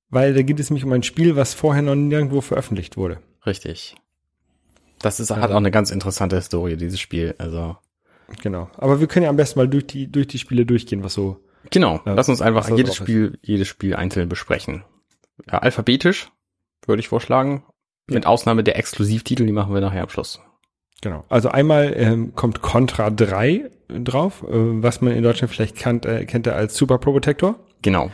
weil da geht es nämlich um ein Spiel, was vorher noch nirgendwo veröffentlicht wurde. richtig. Das ist, hat Also- auch eine ganz interessante Historie, dieses Spiel. Also, Genau. Aber wir können ja am besten mal durch die, durch die Spiele durchgehen, was so. genau. Ja, Lass uns einfach jedes drauf ist. Spiel, jedes Spiel einzeln besprechen. Ja, alphabetisch würde ich vorschlagen. Mit Ausnahme der Exklusivtitel, die machen wir nachher am Schluss. Genau. Also einmal ähm, kommt Contra 3 drauf, äh, was man in Deutschland vielleicht kannt, äh, kennt er als Super Pro Protector. Genau.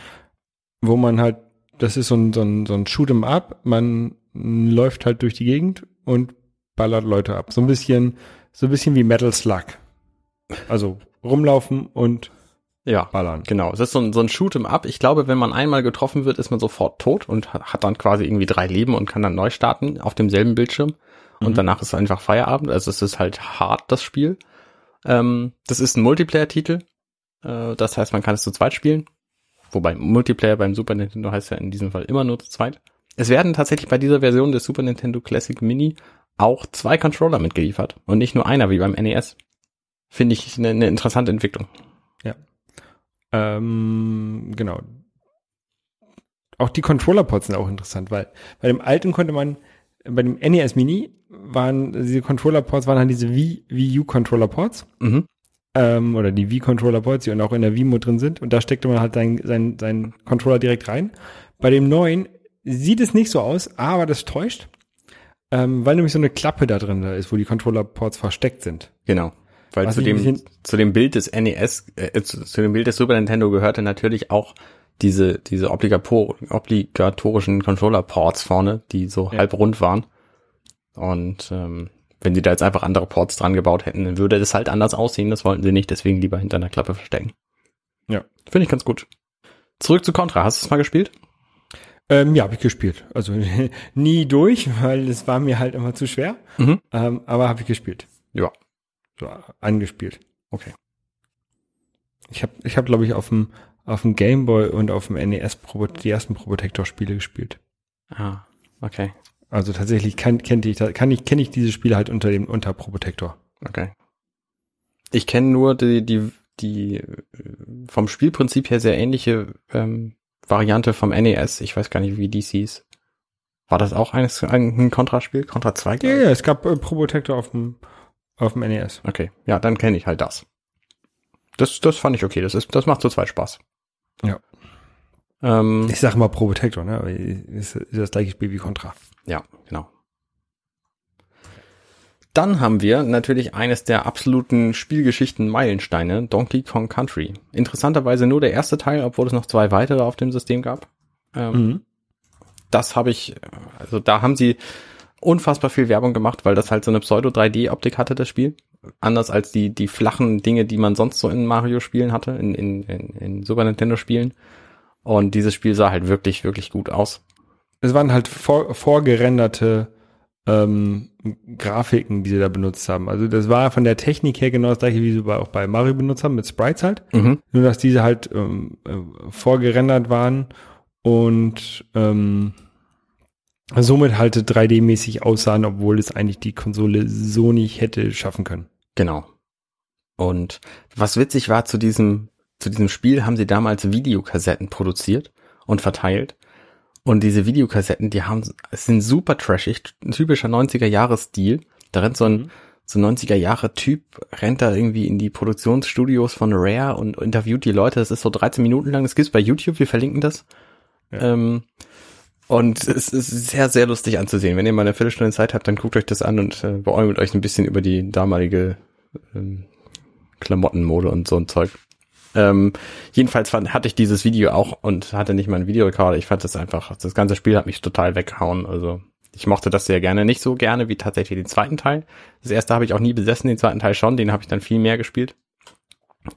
wo man halt, das ist so ein, so ein, so ein Shoot'em Up, man läuft halt durch die Gegend und ballert Leute ab. So ein bisschen, so ein bisschen wie Metal Slug. Also rumlaufen und Ja. ballern. Genau, es ist so ein, so ein Shoot'em Up. Ich glaube, wenn man einmal getroffen wird, ist man sofort tot und hat, dann quasi irgendwie drei Leben und kann dann neu starten auf demselben Bildschirm. Und Mhm. danach ist einfach Feierabend. Also es ist halt hart, das Spiel. Ähm, das ist ein Multiplayer-Titel. Äh, das heißt, man kann es zu zweit spielen. Wobei Multiplayer beim Super Nintendo heißt ja in diesem Fall immer nur zu zweit. Es werden tatsächlich bei dieser Version des Super Nintendo Classic Mini auch zwei Controller mitgeliefert und nicht nur einer wie beim NES. Finde ich eine, eine interessante Entwicklung. Ähm, genau. Auch die Controller-Ports sind auch interessant, weil bei dem alten konnte man, bei dem NES Mini waren diese Controller-Ports, waren halt diese Wii, Wii U-Controller-Ports. Mhm. ähm, oder die Wii-Controller-Ports, die auch in der Wii-Mode drin sind. Und da steckte man halt seinen sein, sein Controller direkt rein. Bei dem neuen sieht es nicht so aus, aber das täuscht, ähm, weil nämlich so eine Klappe da drin ist, wo die Controller-Ports versteckt sind. Genau. Weil zu dem, zu dem Bild des NES, äh, zu, zu dem Bild des Super Nintendo gehörte natürlich auch diese, diese obligator obligatorischen Controller-Ports vorne, die so Ja. halb rund waren. Und ähm, wenn die da jetzt einfach andere Ports dran gebaut hätten, dann würde das halt anders aussehen. Das wollten sie nicht, deswegen lieber hinter einer Klappe verstecken. Finde ich ganz gut. Zurück zu Contra. Hast du es mal gespielt? Ähm, ja, habe ich gespielt. Also nie durch, weil es war mir halt immer zu schwer. Mhm. Ähm, aber habe ich gespielt. Ja. So angespielt. Okay. Ich habe, ich hab, glaube ich, auf dem auf dem Gameboy und auf dem NES Pro, die ersten Probotector-Spiele gespielt. Ah, okay. Also tatsächlich kann, kennt ich, kann ich, kenne ich diese Spiele halt unter dem unter Probotector. Okay. Ich kenne nur die, die, die äh, vom Spielprinzip her sehr ähnliche ähm, Variante vom NES. Ich weiß gar nicht, wie die hieß. War das auch eines, ein Contra-Spiel? Contra 2? Ja, ja, es gab äh, Probotector auf dem auf dem NES. Okay, ja, dann kenne ich halt das. Das, das fand ich okay. Das ist, das macht zu zweit Spaß. Ja. Ähm, Ich sage mal Probotector, ne? Ist, ist das gleiche Spiel wie Contra. ja, genau. Dann haben wir natürlich eines der absoluten Spielgeschichten Meilensteine, Donkey Kong Country. Interessanterweise nur der erste Teil, obwohl es noch zwei weitere auf dem System gab. Ähm, das habe ich, also da haben sie unfassbar viel Werbung gemacht, weil das halt so eine Pseudo-3D-Optik hatte, das Spiel. Anders als die, die flachen Dinge, die man sonst so in Mario-Spielen hatte, in, in, in, in Super Nintendo-Spielen. Und dieses Spiel sah halt wirklich, wirklich gut aus. Es waren halt vor, vorgerenderte ähm, Grafiken, die sie da benutzt haben. Also das war von der Technik her genau das gleiche, wie sie bei, auch bei Mario benutzt haben, mit Sprites halt. Mhm. Nur dass diese halt ähm, äh, vorgerendert waren und ähm, somit halt 3D-mäßig aussahen, obwohl es eigentlich die Konsole so nicht hätte schaffen können. Genau. Und was witzig war zu diesem, zu diesem Spiel haben sie damals Videokassetten produziert und verteilt. Und diese Videokassetten, die haben, sind super trashig, ein typischer 90er-Jahres-Stil. Da rennt so ein, so ein 90er-Jahre-Typ, rennt da irgendwie in die Produktionsstudios von Rare und interviewt die Leute. Das ist so 13 Minuten lang. Das gibt's bei YouTube, wir verlinken das. Ja. Ähm, und es ist sehr, sehr lustig anzusehen. Wenn ihr mal eine Viertelstunde Zeit habt, dann guckt euch das an und äh, beäumelt euch ein bisschen über die damalige ähm, Klamottenmode und so ein Zeug. Ähm, jedenfalls fand, hatte ich dieses Video auch und hatte nicht mal einen Videorekorder. Ich fand das einfach, das ganze Spiel hat mich total weggehauen. Also ich mochte das sehr gerne. Nicht so gerne wie tatsächlich den zweiten Teil. Das erste habe ich auch nie besessen, den zweiten Teil schon. Den habe ich dann viel mehr gespielt.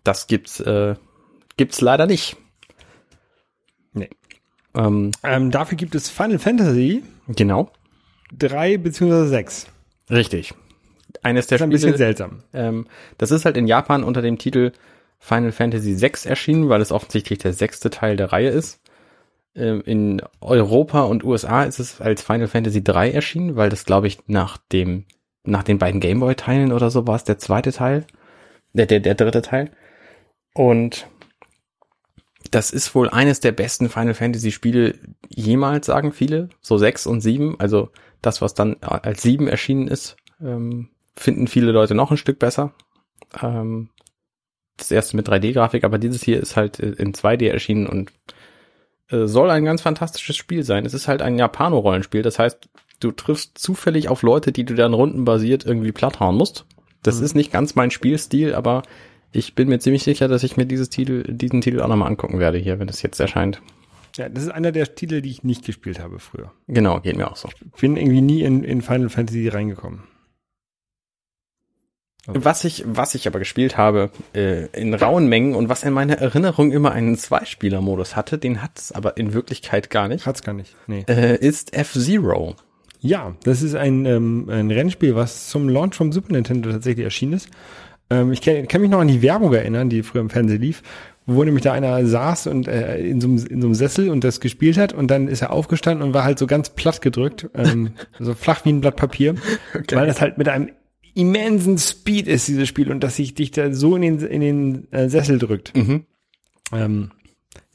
Das gibt's, äh, gibt's leider nicht. Nee. Ähm, Ähm, dafür gibt es Final Fantasy genau, 3 bzw. 6. richtig. Eines der Das ist ein bisschen Spiele, seltsam. Ähm, das ist halt in Japan unter dem Titel Final Fantasy VI erschienen, weil es offensichtlich der sechste Teil der Reihe ist. Ähm, in Europa und USA ist es als Final Fantasy 3 erschienen, weil das, glaube ich, nach dem, nach den beiden Gameboy-Teilen oder so war es der zweite Teil, der, der, der dritte Teil. Und das ist wohl eines der besten Final Fantasy Spiele jemals, sagen viele. So sechs und sieben. Also das, was dann als sieben erschienen ist, ähm, finden viele Leute noch ein Stück besser. Ähm, das erste mit 3D-Grafik, aber dieses hier ist halt äh, in 2D erschienen und äh, soll ein ganz fantastisches Spiel sein. Es ist halt ein Japano-Rollenspiel. Das heißt, du triffst zufällig auf Leute, die du dann rundenbasiert irgendwie platthauen musst. Das ist nicht ganz mein Spielstil, aber ich bin mir ziemlich sicher, dass ich mir dieses Titel, diesen Titel auch nochmal angucken werde hier, wenn es jetzt erscheint. Ja, das ist einer der Titel, die ich nicht gespielt habe früher. Genau, geht mir auch so. Ich bin irgendwie nie in, in Final Fantasy reingekommen. Was ich, was ich aber gespielt habe, äh, in rauen Mengen und was in meiner Erinnerung immer einen Zweispieler-Modus hatte, den hat es aber in Wirklichkeit gar nicht, Hat's gar nicht. Nee. äh, ist F-Zero. Ja, das ist ein, ähm, ein Rennspiel, was zum Launch vom Super Nintendo tatsächlich erschienen ist. Ähm, ich kann, kann mich noch an die Werbung erinnern, die früher im Fernsehen lief, wo nämlich da einer saß und äh, in, so einem, in so einem Sessel und das gespielt hat und dann ist er aufgestanden und war halt so ganz platt gedrückt, ähm, so flach wie ein Blatt Papier, weil das halt mit einem immensen Speed ist, dieses Spiel, und dass sich dich da so in den, in den äh, Sessel drückt. Mhm. Ähm,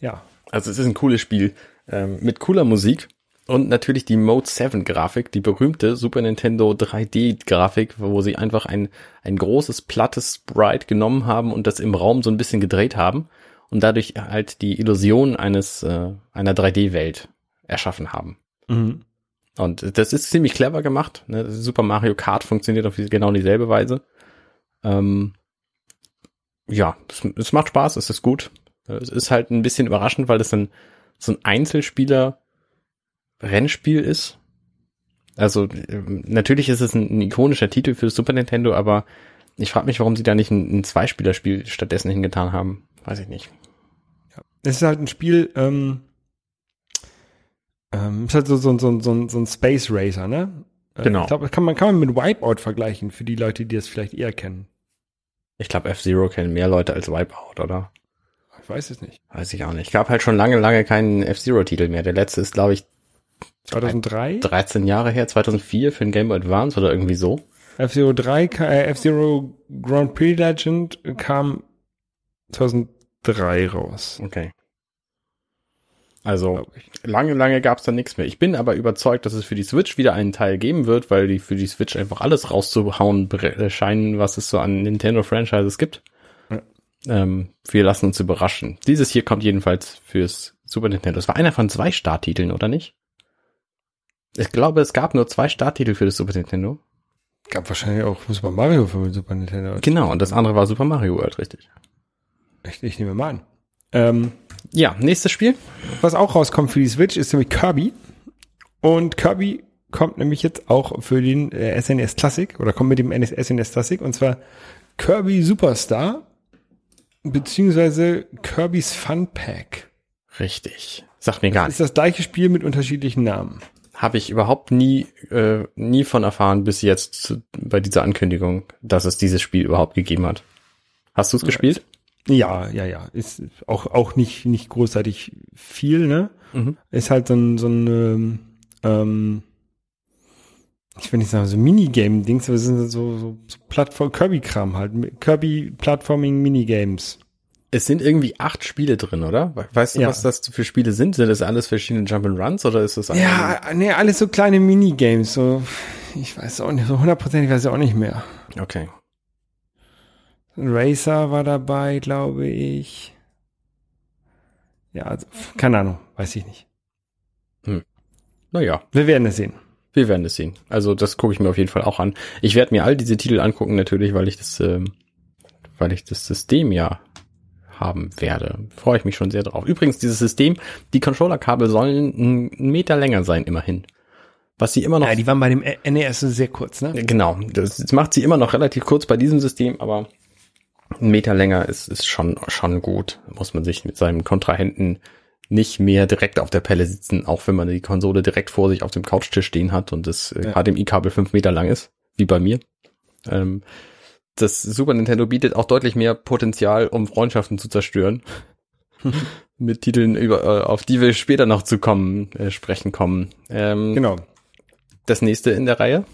ja, Also es ist ein cooles Spiel ähm, mit cooler Musik und natürlich die Mode 7 Grafik, die berühmte Super Nintendo 3D Grafik, wo sie einfach ein, ein großes plattes Sprite genommen haben und das im Raum so ein bisschen gedreht haben und dadurch halt die Illusion eines äh, einer 3D Welt erschaffen haben. mhm. Und das ist ziemlich clever gemacht. Ne? Super Mario Kart funktioniert auf genau dieselbe Weise. Ähm, ja, es, es macht Spaß, es ist gut. Es ist halt ein bisschen überraschend, weil das ein, so ein Einzelspieler-Rennspiel ist. Also ähm, natürlich ist es ein, ein ikonischer Titel für Super Nintendo, aber ich frage mich, warum sie da nicht ein, ein Zweispielerspiel stattdessen hingetan haben. Weiß ich nicht. es ist halt ein Spiel, ähm, ähm, ist halt so, so, so, so, so ein Space Racer, ne? Äh, Genau. Ich glaube, kann man, kann man mit Wipeout vergleichen, für die Leute, die das vielleicht eher kennen. Ich glaube, F-Zero kennen mehr Leute als Wipeout, oder? Ich weiß es nicht. Weiß ich auch nicht. Gab halt schon lange, lange keinen F-Zero-Titel mehr. Der letzte ist, glaube ich, 2003? 13 Jahre her, 2004 für den Game Boy Advance oder irgendwie so. F-Zero 3, ka- äh, F-Zero Grand Prix Legend kam 2003 raus. Okay. Also lange, lange gab's da nichts mehr. Ich bin aber überzeugt, dass es für die Switch wieder einen Teil geben wird, weil die für die Switch einfach alles rauszuhauen äh, scheinen, was es so an Nintendo-Franchises gibt. Ja. Ähm, wir lassen uns überraschen. Dieses hier kommt jedenfalls fürs Super Nintendo. Es war einer von zwei Starttiteln, oder nicht? Ich glaube, es gab nur zwei Starttitel für das Super Nintendo. Gab wahrscheinlich auch Super Mario für Super Nintendo. Genau, und das andere war Super Mario World, richtig. Ich, ich nehme mal an. Ähm, Ja, nächstes Spiel. was auch rauskommt für die Switch ist nämlich Kirby. Und Kirby kommt nämlich jetzt auch für den äh, SNES Classic oder kommt mit dem NS SNES Classic und zwar Kirby Superstar beziehungsweise Kirby's Fun Pack. Richtig. Sagt mir gar Das nichts. ist das gleiche Spiel mit unterschiedlichen Namen. Habe ich überhaupt nie, äh, nie von erfahren bis jetzt zu, bei dieser Ankündigung, dass es dieses Spiel überhaupt gegeben hat. Hast du es gespielt? Ja, ja, ja. Ist auch, auch nicht, nicht großartig viel, ne? Mhm. Ist halt so ein, so ein ähm, ähm, ich will nicht sagen, so Minigame-Dings, aber es sind so, so, so Plattform, Kirby-Kram halt. Kirby-Plattforming-Minigames. Es sind irgendwie acht Spiele drin, oder? We- Weißt du, Ja. was das für Spiele sind? Sind das alles verschiedene Jump'n'Runs oder ist das alles- Ja, nee, alles so kleine Minigames, so, ich weiß auch nicht, so hundertprozentig weiß ich auch nicht mehr. Okay. Racer war dabei, glaube ich. Ja, also, keine Ahnung, weiß ich nicht. Naja, Wir werden es sehen. wir werden es sehen. Also das gucke ich mir auf jeden Fall auch an. Ich werde mir all diese Titel angucken, natürlich, weil ich das, ähm, weil ich das System ja haben werde. Freue ich mich schon sehr drauf. Übrigens, dieses System, die Controllerkabel sollen einen Meter länger sein, immerhin. Was sie immer noch Ja, die waren bei dem NES sehr kurz, ne? Genau, das, macht sie immer noch relativ kurz bei diesem System, aber ein Meter länger ist, ist schon, schon gut. Muss man sich mit seinem Kontrahenten nicht mehr direkt auf der Pelle sitzen, auch wenn man die Konsole direkt vor sich auf dem Couchtisch stehen hat und das äh, Ja. HDMI-Kabel fünf Meter lang ist, wie bei mir. Ähm, das Super Nintendo bietet auch deutlich mehr Potenzial, um Freundschaften zu zerstören. mit Titeln, über, äh, auf die wir später noch zu kommen, äh, sprechen kommen. Ähm, Genau. Das nächste in der Reihe.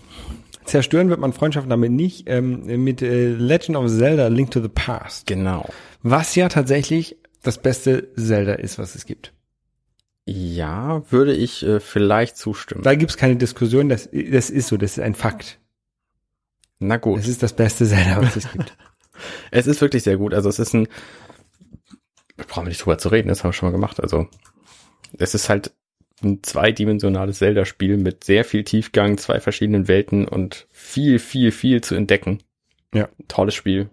Zerstören wird man Freundschaften damit nicht, ähm, mit äh, Legend of Zelda Link to the Past. Genau. Was ja tatsächlich das beste Zelda ist, was es gibt. Ja, würde ich äh, vielleicht zustimmen. Da gibt's keine Diskussion, das, das ist so, das ist ein Fakt. Na gut. Es ist das beste Zelda, was es gibt. Es ist wirklich sehr gut. Also es ist ein, wir brauchen nicht drüber zu reden, das haben wir schon mal gemacht. Also es ist halt ein zweidimensionales Zelda-Spiel mit sehr viel Tiefgang, zwei verschiedenen Welten und viel, viel, viel zu entdecken. Ja. Tolles Spiel.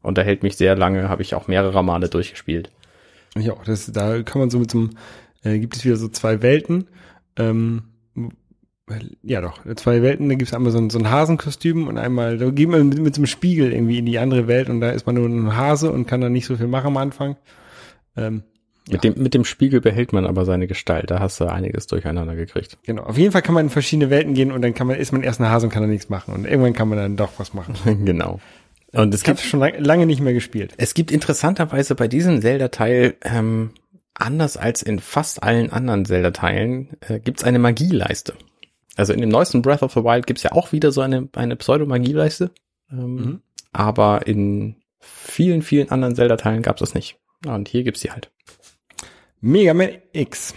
Unterhält mich sehr lange, habe ich auch mehrere Male durchgespielt. Ja, das, da kann man so mit so einem, äh, gibt es wieder so zwei Welten. Ähm, ja doch, zwei Welten, da gibt es einmal so ein, so ein Hasenkostüm und einmal, da geht man mit, mit so einem Spiegel irgendwie in die andere Welt und da ist man nur ein Hase und kann dann nicht so viel machen am Anfang. Ähm, Mit, dem, mit dem Spiegel behält man aber seine Gestalt. Da hast du einiges durcheinander gekriegt. genau. Auf jeden Fall kann man in verschiedene Welten gehen und dann kann man, ist man erst ein Hase und kann dann nichts machen. Und irgendwann kann man dann doch was machen. genau. Und es gibt schon lang, lange nicht mehr gespielt. Es gibt interessanterweise bei diesem Zelda-Teil, ähm, anders als in fast allen anderen Zelda-Teilen, äh, gibt's eine Magieleiste. Also in dem neuesten Breath of the Wild gibt's ja auch wieder so eine, eine Pseudo-Magieleiste. Ähm, Mhm. Aber in vielen, vielen anderen Zelda-Teilen gab's das nicht. Und hier gibt's die halt. Mega Man X.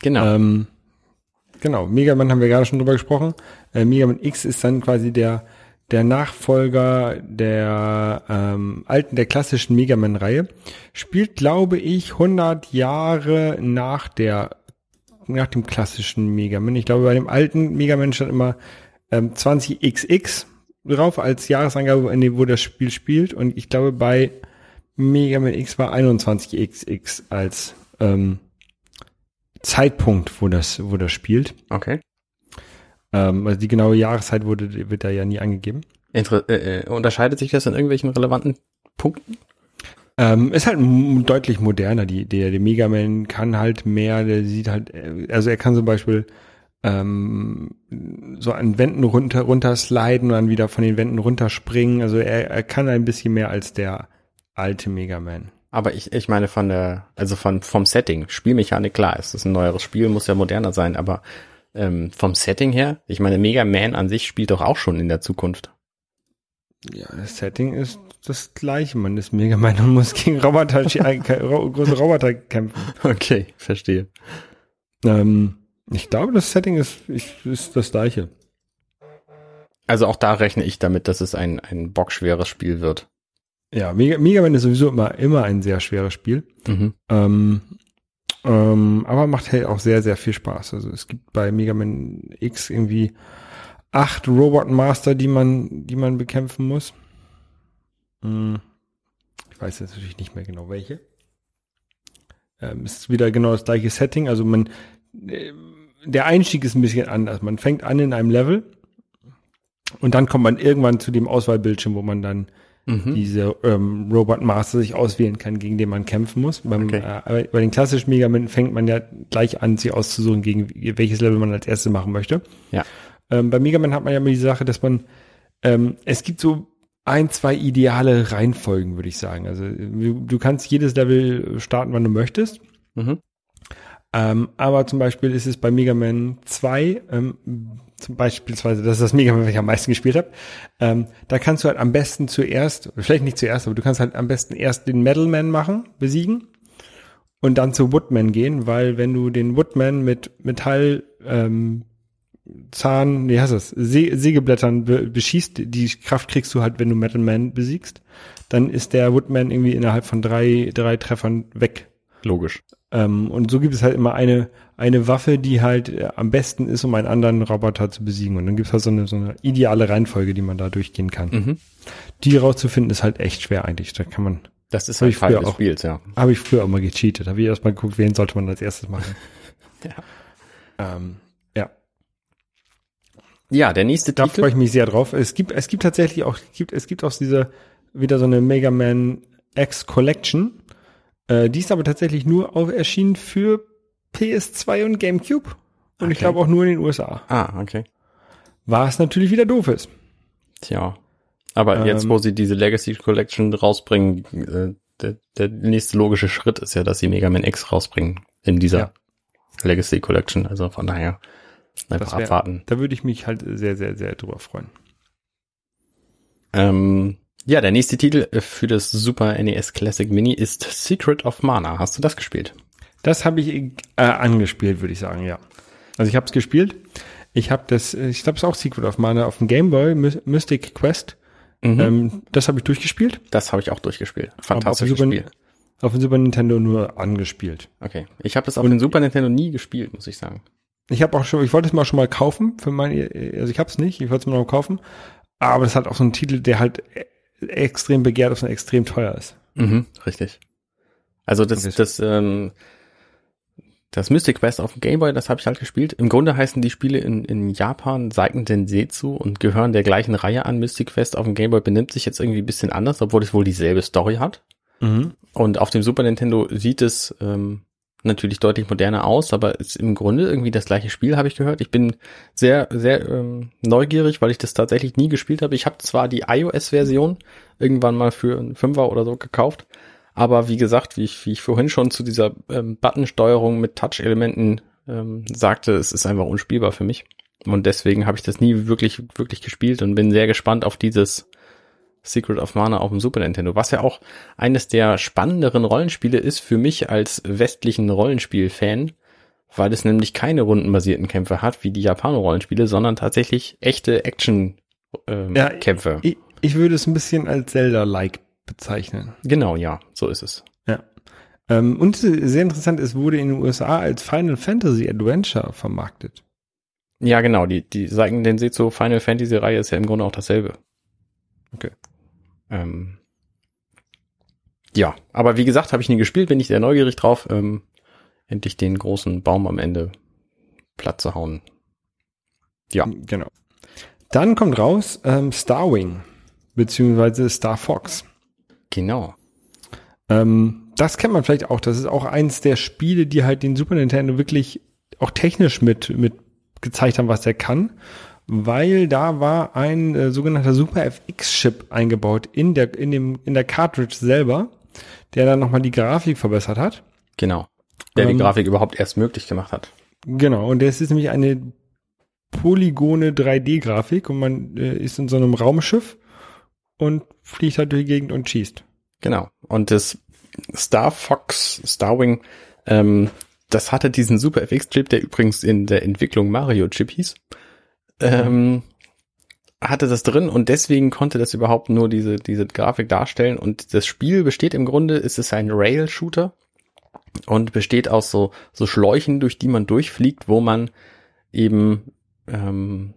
Genau. Ähm, genau, Mega Man haben wir gerade schon drüber gesprochen. Äh, Mega Man X ist dann quasi der, der Nachfolger der ähm, alten, der klassischen Mega Man-Reihe. Spielt, glaube ich, 100 Jahre nach der, nach dem klassischen Mega Man. Ich glaube, bei dem alten Mega Man stand immer ähm, 20XX drauf als Jahresangabe, in dem, wo das Spiel spielt. Und ich glaube, bei Mega Man X war 21XX als ähm, Zeitpunkt, wo das, wo das spielt. okay. Ähm, also die genaue Jahreszeit wurde, wird da ja nie angegeben. Inter äh, äh, unterscheidet sich das in irgendwelchen relevanten Punkten? Ähm, ist halt deutlich moderner, die Idee. Der Mega Man kann halt mehr, der sieht halt, äh, also er kann zum Beispiel ähm, so an Wänden runter, runtersliden und dann wieder von den Wänden runterspringen. Also er, er kann ein bisschen mehr als der alte Mega Man. Aber ich, ich meine von der, also von, vom Setting, Spielmechanik, klar, es ist ein neueres Spiel, muss ja moderner sein, aber ähm, vom Setting her, ich meine, Mega Man an sich spielt doch auch schon in der Zukunft. Ja, das Setting ist das gleiche. Man ist Mega Man und muss gegen Roboter, ro- große Roboter kämpfen. Okay, verstehe. Ähm, ich glaube, das Setting ist, ist, ist das gleiche. Also auch da rechne ich damit, dass es ein, ein bockschweres Spiel wird. Ja, Mega, Mega Man ist sowieso immer, immer ein sehr schweres Spiel. Mhm. Ähm, ähm, aber macht halt auch sehr, sehr viel Spaß. Also es gibt bei Mega Man X irgendwie acht Robot Master, die man, die man bekämpfen muss. Hm. Ich weiß jetzt natürlich nicht mehr genau welche. Ähm, ist wieder genau das gleiche Setting. Also man, äh, der Einstieg ist ein bisschen anders. Man fängt an in einem Level und dann kommt man irgendwann zu dem Auswahlbildschirm, wo man dann Mhm. diese ähm, Robot Master sich auswählen kann, gegen den man kämpfen muss. Beim, Okay. äh, bei den klassischen Mega Man fängt man ja gleich an, sich auszusuchen, gegen welches Level man als erstes machen möchte. Ja. Ähm, bei Mega Man hat man ja immer die Sache, dass man, ähm, es gibt so ein, zwei ideale Reihenfolgen, würde ich sagen. Also du, kannst jedes Level starten, wann du möchtest. Mhm. Ähm, aber zum Beispiel ist es bei Mega Man 2, ähm, zum beispielsweise, das ist das Mega Man, was ich am meisten gespielt habe, ähm, da kannst du halt am besten zuerst, vielleicht nicht zuerst, aber du kannst halt am besten erst den Metal Man machen, besiegen und dann zu Woodman gehen, weil wenn du den Woodman mit Metall, ähm, Zahn, wie heißt das, Se Sägeblättern be beschießt, die Kraft kriegst du halt, wenn du Metal Man besiegst, dann ist der Woodman irgendwie innerhalb von drei, drei Treffern weg. Logisch. Ähm, und so gibt es halt immer eine, eine Waffe, die halt äh, am besten ist, um einen anderen Roboter zu besiegen. Und dann gibt es halt so eine, so eine ideale Reihenfolge, die man da durchgehen kann. Mhm. Die rauszufinden ist halt echt schwer eigentlich. Da kann man, Das ist halt ich Teil des auch. Spiels, ja. habe ich früher auch mal gecheatet. Habe ich erst mal geguckt, wen sollte man als erstes machen. Ja. Ähm, ja, der nächste da Titel. freue ich mich sehr drauf. Es gibt, es gibt tatsächlich auch, gibt, es gibt auch diese, wieder so eine Mega Man X Collection. Äh, die ist aber tatsächlich nur auf, erschienen für PS2 und GameCube. Und ich Okay. glaube auch nur in den USA. Ah, okay. Was natürlich wieder doof ist. Tja. Aber Ähm, jetzt, wo sie diese Legacy Collection rausbringen, äh, der, der nächste logische Schritt ist ja, dass sie Mega Man X rausbringen in dieser Ja. Legacy Collection. Also von daher einfach Das wär- abwarten. Da würde ich mich halt sehr, sehr, sehr drüber freuen. Ähm, ja, der nächste Titel für das Super NES Classic Mini ist Secret of Mana. Hast du das gespielt? Das habe ich äh, angespielt, würde ich sagen, ja. Also ich habe es gespielt. Ich habe das, ich glaube, es ist auch Secret of Mana auf dem Game Boy, My- Mystic Quest. Mhm. Ähm, das habe ich durchgespielt. das habe ich auch durchgespielt. Fantastisches auf dem Spiel. Super, auf dem Super Nintendo nur angespielt. Okay. Ich habe das auf dem Super Nintendo nie gespielt, muss ich sagen. Ich habe auch schon, ich wollte es mal schon mal kaufen für meine, also ich habe es nicht, ich wollte es mal noch kaufen. Aber das hat auch so ein Titel, der halt äh, extrem begehrt ist und extrem teuer ist. Mhm, richtig. Also das, Okay. das, ähm, das Mystic Quest auf dem Game Boy, das habe ich halt gespielt. Im Grunde heißen die Spiele in, in Japan Seiken Densetsu und gehören der gleichen Reihe an. Mystic Quest auf dem Game Boy benimmt sich jetzt irgendwie ein bisschen anders, obwohl es wohl dieselbe Story hat. Mhm. Und auf dem Super Nintendo sieht es ähm, natürlich deutlich moderner aus, aber ist im Grunde irgendwie das gleiche Spiel, habe ich gehört. Ich bin sehr, sehr ähm, neugierig, weil ich das tatsächlich nie gespielt habe. Ich habe zwar die iOS-Version irgendwann mal für einen Fünfer oder so gekauft, aber wie gesagt, wie ich, wie ich vorhin schon zu dieser ähm, Buttonsteuerung mit Touch-Elementen ähm, sagte, es ist einfach unspielbar für mich. Und deswegen habe ich das nie wirklich, wirklich gespielt und bin sehr gespannt auf dieses Secret of Mana auf dem Super Nintendo, was ja auch eines der spannenderen Rollenspiele ist für mich als westlichen Rollenspiel-Fan, weil es nämlich keine rundenbasierten Kämpfe hat wie die Japaner-Rollenspiele, sondern tatsächlich echte Action-Kämpfe. Ja, Kämpfe. Ich, ich würde es ein bisschen als Zelda-like bezeichnen. genau, ja, so ist es. Ja. Ähm, und sehr interessant, es wurde in den USA als Final Fantasy Adventure vermarktet. Ja, genau, die, die Seiken Densetsu Final Fantasy Reihe ist ja im Grunde auch dasselbe. Okay. Ähm, ja, aber wie gesagt, habe ich nie gespielt, bin ich sehr neugierig drauf, ähm, endlich den großen Baum am Ende platt zu hauen. Ja. Genau. Dann kommt raus ähm, Starwing, beziehungsweise Star Fox. Genau. Ähm, das kennt man vielleicht auch. Das ist auch eins der Spiele, die halt den Super Nintendo wirklich auch technisch mit, mit gezeigt haben, was er kann. Weil da war ein äh, sogenannter Super FX-Chip eingebaut in der, in dem, in der Cartridge selber, der dann nochmal die Grafik verbessert hat. Genau. Der die Ähm, Grafik überhaupt erst möglich gemacht hat. Genau, und das ist nämlich eine polygone 3D-Grafik und man äh, ist in so einem Raumschiff und fliegt halt durch die Gegend und schießt. Genau. Und das Star Fox, Starwing, ähm, das hatte diesen Super FX-Chip, der übrigens in der Entwicklung Mario Chip hieß. Ähm, hatte das drin und deswegen konnte das überhaupt nur diese, diese Grafik darstellen. Und das Spiel besteht im Grunde, es ist ein Rail-Shooter und besteht aus so, so Schläuchen, durch die man durchfliegt, wo man eben ähm,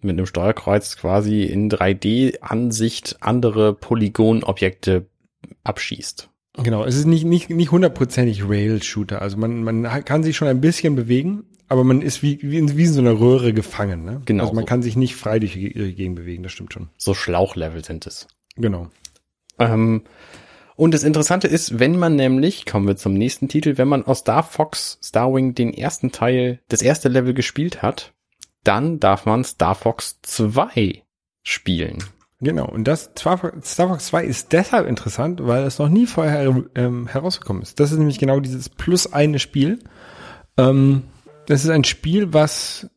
mit einem Steuerkreuz quasi in 3D-Ansicht andere Polygonobjekte abschießt. Genau, es ist nicht, nicht, nicht hundertprozentig Rail-Shooter. Also man, man kann sich schon ein bisschen bewegen, aber man ist wie, wie, in, wie in so einer Röhre gefangen. Ne? Genau Also man so. kann sich nicht frei durch die Gegend bewegen, das stimmt schon. So Schlauchlevel sind es. Genau. Ähm, und das Interessante ist, wenn man nämlich, kommen wir zum nächsten Titel, wenn man aus Star Fox Starwing den ersten Teil, das erste Level gespielt hat, dann darf man Star Fox 2 spielen. Genau, und das Star Fox Star Fox 2 ist deshalb interessant, weil es noch nie vorher ähm, herausgekommen ist. Das ist nämlich genau dieses plus eine Spiel. Ähm, das ist ein Spiel, was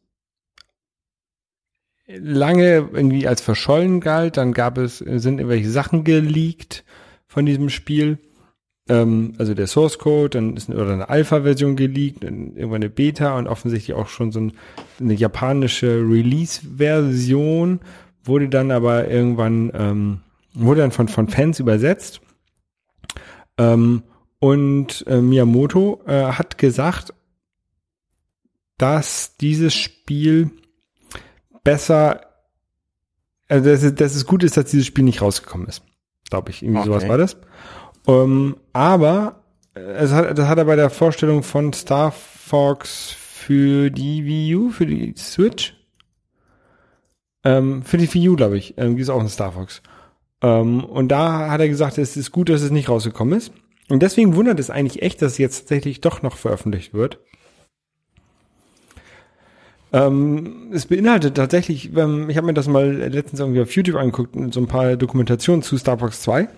lange irgendwie als verschollen galt. Dann gab es, sind irgendwelche Sachen geleakt von diesem Spiel. Ähm, also der Source Code, dann ist eine, oder eine Alpha-Version geleakt, irgendwann eine Beta und offensichtlich auch schon so ein, eine japanische Release-Version wurde dann aber irgendwann, ähm, wurde dann von, von Fans übersetzt. Ähm, und äh, Miyamoto äh, hat gesagt, dass dieses Spiel besser, also dass es, dass es gut ist, dass dieses Spiel nicht rausgekommen ist. Glaube ich, irgendwie Okay. sowas war das. Ähm, aber äh, es hat, das hat er bei der Vorstellung von Star Fox für die Wii U, für die Switch, ähm, für die Wii U, glaube ich, ähm, gibt es auch einen Star Fox. Ähm, und da hat er gesagt, es ist gut, dass es nicht rausgekommen ist. Und deswegen wundert es eigentlich echt, dass es jetzt tatsächlich doch noch veröffentlicht wird. Ähm, es beinhaltet tatsächlich, ähm, ich habe mir das mal letztens irgendwie auf YouTube angeguckt, so ein paar Dokumentationen zu Star Fox 2.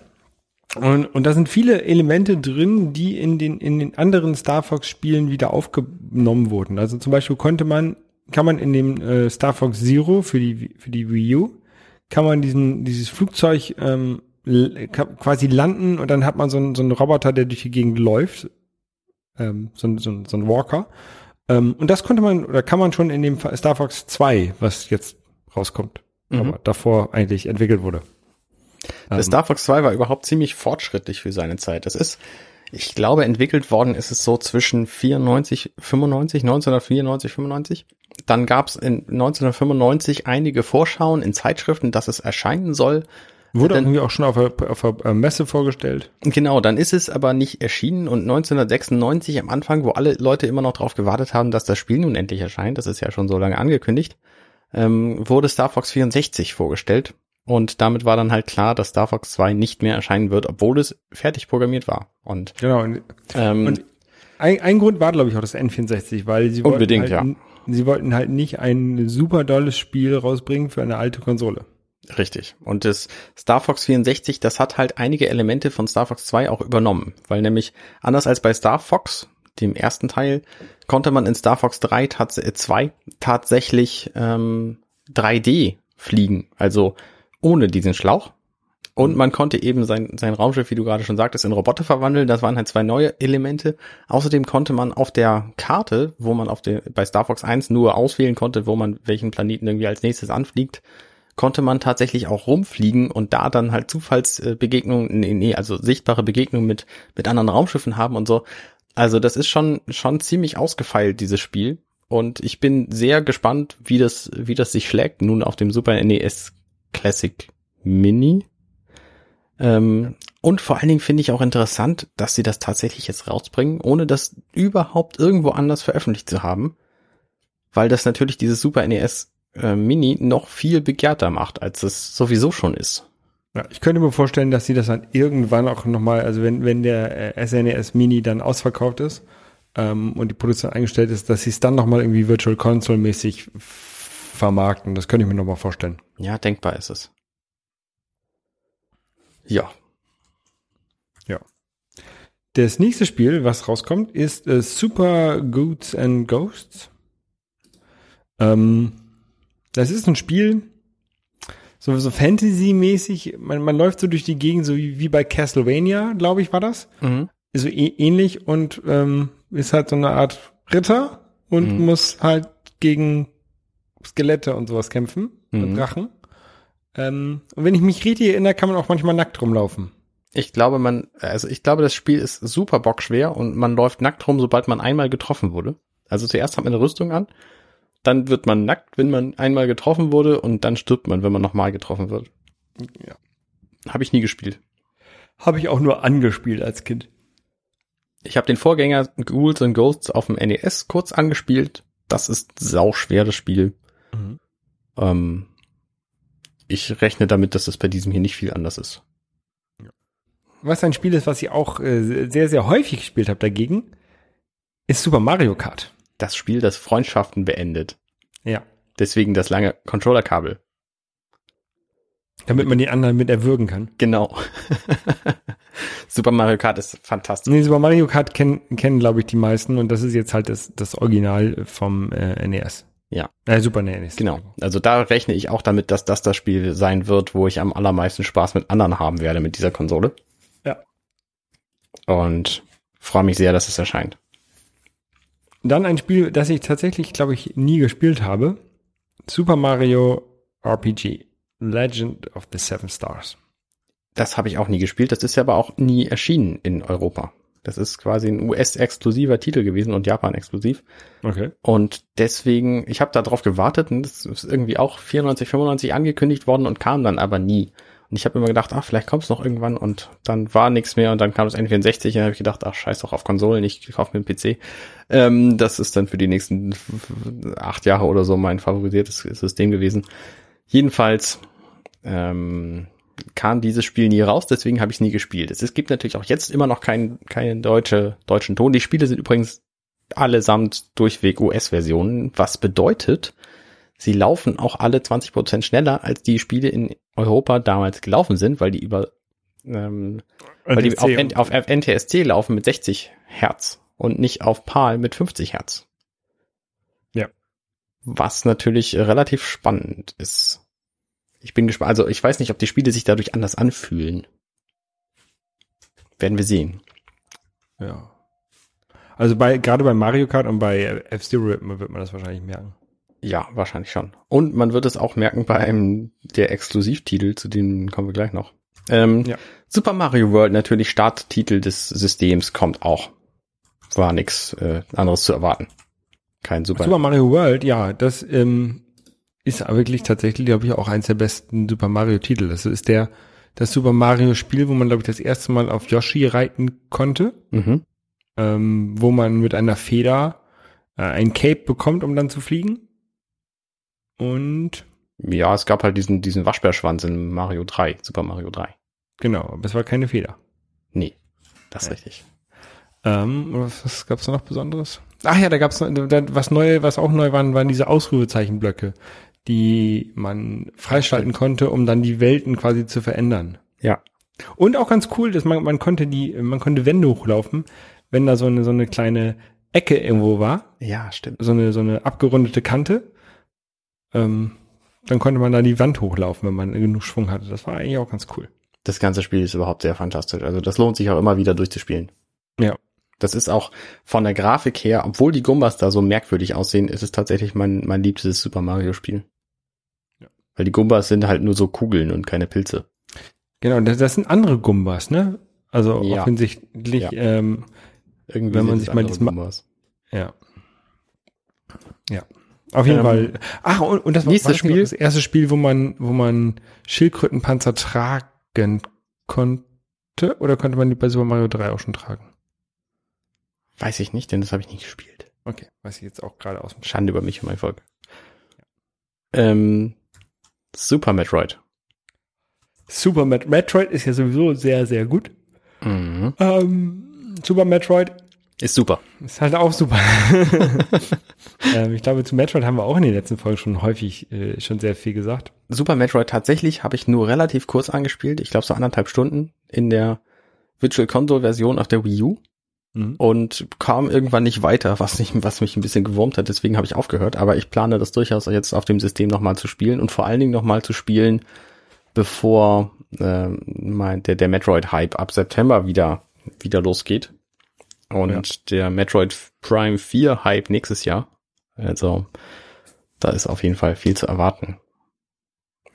Und, und da sind viele Elemente drin, die in den, in den anderen Star Fox Spielen wieder aufgenommen wurden. Also zum Beispiel konnte man, kann man in dem äh, Star Fox Zero für die, für die Wii U, kann man diesen, dieses Flugzeug ähm, quasi landen und dann hat man so einen, so einen Roboter, der durch die Gegend läuft. Ähm, so, ein- so, so ein Walker. Ähm, und das konnte man, oder kann man schon in dem Star Fox 2, was jetzt rauskommt, Mhm. aber davor eigentlich entwickelt wurde. Das Ähm, Star Fox 2 war überhaupt ziemlich fortschrittlich für seine Zeit. Das ist, ich glaube, entwickelt worden ist es so zwischen 94, 95, 1994, 95. Dann gab es in 1995 einige Vorschauen in Zeitschriften, dass es erscheinen soll. Wurde dann- irgendwie auch schon auf der, auf der äh, Messe vorgestellt. Genau, dann ist es aber nicht erschienen und 1996 am Anfang, wo alle Leute immer noch darauf gewartet haben, dass das Spiel nun endlich erscheint, das ist ja schon so lange angekündigt, ähm, wurde Star Fox 64 vorgestellt und damit war dann halt klar, dass Star Fox 2 nicht mehr erscheinen wird, obwohl es fertig programmiert war. Und, Genau. Und ähm, Und- ein, ein Grund war, glaube ich, auch das N64, weil sie Unbedingt, wollten halt, sie wollten halt nicht ein super dolles Spiel rausbringen für eine alte Konsole. Richtig. Und das Star Fox 64, das hat halt einige Elemente von Star Fox 2 auch übernommen, weil nämlich anders als bei Star Fox, dem ersten Teil, konnte man in Star Fox 3 tats äh, 2 tatsächlich ähm, 3D fliegen, also ohne diesen Schlauch. Und man konnte eben sein, sein Raumschiff, wie du gerade schon sagtest, in Roboter verwandeln. Das waren halt zwei neue Elemente. Außerdem konnte man auf der Karte, wo man auf der, bei Star Fox 1 nur auswählen konnte, wo man welchen Planeten irgendwie als nächstes anfliegt, konnte man tatsächlich auch rumfliegen und da dann halt Zufallsbegegnungen, nee, nee, also sichtbare Begegnungen mit, mit anderen Raumschiffen haben und so. Also das ist schon, schon ziemlich ausgefeilt, dieses Spiel. Und ich bin sehr gespannt, wie das, wie das sich schlägt nun auf dem Super NES Classic Mini. Ähm, und vor allen Dingen finde ich auch interessant, dass sie das tatsächlich jetzt rausbringen, ohne das überhaupt irgendwo anders veröffentlicht zu haben. Weil das natürlich dieses Super NES äh, Mini noch viel begehrter macht, als es sowieso schon ist. Ja, ich könnte mir vorstellen, dass sie das dann irgendwann auch nochmal, also wenn, wenn der äh, SNES Mini dann ausverkauft ist ähm, und die Produktion eingestellt ist, dass sie es dann nochmal irgendwie Virtual Console mäßig vermarkten. Das könnte ich mir nochmal vorstellen. Ja, denkbar ist es. Ja. Das nächste Spiel, was rauskommt, ist äh, Super Goods and Ghosts. Ähm, das ist ein Spiel, so, so Fantasy-mäßig. Man, man läuft so durch die Gegend, so wie, wie bei Castlevania, glaube ich, war das. Mhm. So äh, ähnlich und ähm, ist halt so eine Art Ritter und Mhm. muss halt gegen Skelette und sowas kämpfen, Mhm. und Drachen. Ähm, und wenn ich mich richtig erinnere, kann man auch manchmal nackt rumlaufen. Ich glaube, man, also ich glaube, das Spiel ist super bockschwer und man läuft nackt rum, sobald man einmal getroffen wurde. Also zuerst hat man eine Rüstung an, dann wird man nackt, wenn man einmal getroffen wurde und dann stirbt man, wenn man nochmal getroffen wird. Ja. Habe ich nie gespielt. Habe ich auch nur angespielt als Kind. Ich habe den Vorgänger Ghouls and Ghosts auf dem NES kurz angespielt. Das ist sauschwer, das Spiel. Mhm. Ähm, ich rechne damit, dass das bei diesem hier nicht viel anders ist. Was ein Spiel ist, was ich auch äh, sehr, sehr häufig gespielt habe dagegen, ist Super Mario Kart. Das Spiel, das Freundschaften beendet. Ja. Deswegen das lange Controllerkabel. Damit man die anderen mit erwürgen kann. Genau. Super Mario Kart ist fantastisch. Nee, Super Mario Kart kennen, kennen glaube ich, die meisten und das ist jetzt halt das, das Original vom äh, NES. Ja. Äh, Super NES. Genau. Also da rechne ich auch damit, dass das das Spiel sein wird, wo ich am allermeisten Spaß mit anderen haben werde mit dieser Konsole. Ja. Und freue mich sehr, dass es erscheint. Dann ein Spiel, das ich tatsächlich, glaube ich, nie gespielt habe. Super Mario RPG. Legend of the Seven Stars. Das habe ich auch nie gespielt. Das ist ja aber auch nie erschienen in Europa. Das ist quasi ein US-exklusiver Titel gewesen und Japan-exklusiv. Okay. Und deswegen, ich habe da drauf gewartet und das ist irgendwie auch 94, 95 angekündigt worden und kam dann aber nie. Und ich habe immer gedacht, ach, vielleicht kommt es noch irgendwann und dann war nichts mehr und dann kam das N64 und dann habe ich gedacht, ach, scheiß doch auf Konsolen, ich kaufe mir einen PC. Ähm, das ist dann für die nächsten acht Jahre oder so mein favorisiertes System gewesen. Jedenfalls ähm, kam dieses Spiel nie raus, deswegen habe ich es nie gespielt. Es, es gibt natürlich auch jetzt immer noch keinen keinen deutsche, deutschen Ton. Die Spiele sind übrigens allesamt durchweg US-Versionen, was bedeutet, sie laufen auch alle 20% schneller, als die Spiele in Europa damals gelaufen sind, weil die über ähm, weil die auf, N- auf NTSC laufen mit 60 Hertz und nicht auf PAL mit 50 Hertz. Ja. Was natürlich relativ spannend ist. Ich bin gespannt, also ich weiß nicht, ob die Spiele sich dadurch anders anfühlen. Werden wir sehen. Ja. Also bei, gerade bei Mario Kart und bei F-Zero wird man wird man das wahrscheinlich merken. Ja, wahrscheinlich schon. Und man wird es auch merken bei einem der Exklusivtitel, zu denen kommen wir gleich noch. Ähm, Ja. Super Mario World, natürlich Starttitel des Systems, kommt auch. War nix äh, anderes zu erwarten. Kein Super. Super Mario World, ja, das ähm, ist wirklich tatsächlich, glaube ich, auch eins der besten Super Mario Titel. Das ist der das Super Mario Spiel, wo man glaube ich das erste Mal auf Yoshi reiten konnte, Mhm. ähm, wo man mit einer Feder äh, ein Cape bekommt, um dann zu fliegen. Und Ja, es gab halt diesen, diesen Waschbärschwanz in Mario 3, Super Mario 3. genau, aber es war keine Feder. Nee, das ist Ja. richtig. Ähm, was, gab's da noch Besonderes? Ach ja, da gab's noch, was neu, was auch neu waren, waren diese Ausrufezeichenblöcke, die man freischalten konnte, um dann die Welten quasi zu verändern. Ja. Und auch ganz cool, dass man, man konnte die, man konnte Wände hochlaufen, wenn da so eine, so eine kleine Ecke irgendwo war, Ja, stimmt. so eine, so eine abgerundete Kante, ähm, dann konnte man da die Wand hochlaufen, wenn man genug Schwung hatte. Das war eigentlich auch ganz cool. Das ganze Spiel ist überhaupt sehr fantastisch. Also das lohnt sich auch immer wieder durchzuspielen. Ja. Das ist auch von der Grafik her, obwohl die Gumbas da so merkwürdig aussehen, ist es tatsächlich mein, mein liebstes Super Mario Spiel. Ja. Weil die Gumbas sind halt nur so Kugeln und keine Pilze. Genau, das, das sind andere Gumbas, ne? Also Ja. offensichtlich, Ja. ähm, Irgendwie Wenn man sich mal diesmal- Gumbas. Ja. Ja. Auf jeden Ähm, Fall. Ach, und, und das war, nächstes war das Spiel? das erste Spiel, wo man, wo man Schildkrötenpanzer tragen konnte? Oder konnte man die bei Super Mario 3 auch schon tragen? Weiß ich nicht, denn das habe ich nicht gespielt. Okay, weiß ich jetzt auch gerade aus Schande über mich und mein Volk. Ähm, Super Metroid. Super Met Metroid ist ja sowieso sehr, sehr gut. Mhm. Ähm, Super Metroid Ist super. ist halt auch super. ähm, ich glaube, zu Metroid haben wir auch in den letzten Folgen schon häufig äh, schon sehr viel gesagt. Super Metroid tatsächlich habe ich nur relativ kurz angespielt. Ich glaube so anderthalb Stunden in der Virtual Console Version auf der Wii U Mhm. und kam irgendwann nicht weiter, was, nicht, was mich ein bisschen gewurmt hat. Deswegen habe ich aufgehört. Aber ich plane das durchaus jetzt auf dem System nochmal zu spielen und vor allen Dingen nochmal zu spielen, bevor äh, mein, der, der Metroid-Hype ab September wieder, wieder losgeht. Und Ja. der Metroid Prime 4 Hype nächstes Jahr. Also da ist auf jeden Fall viel zu erwarten.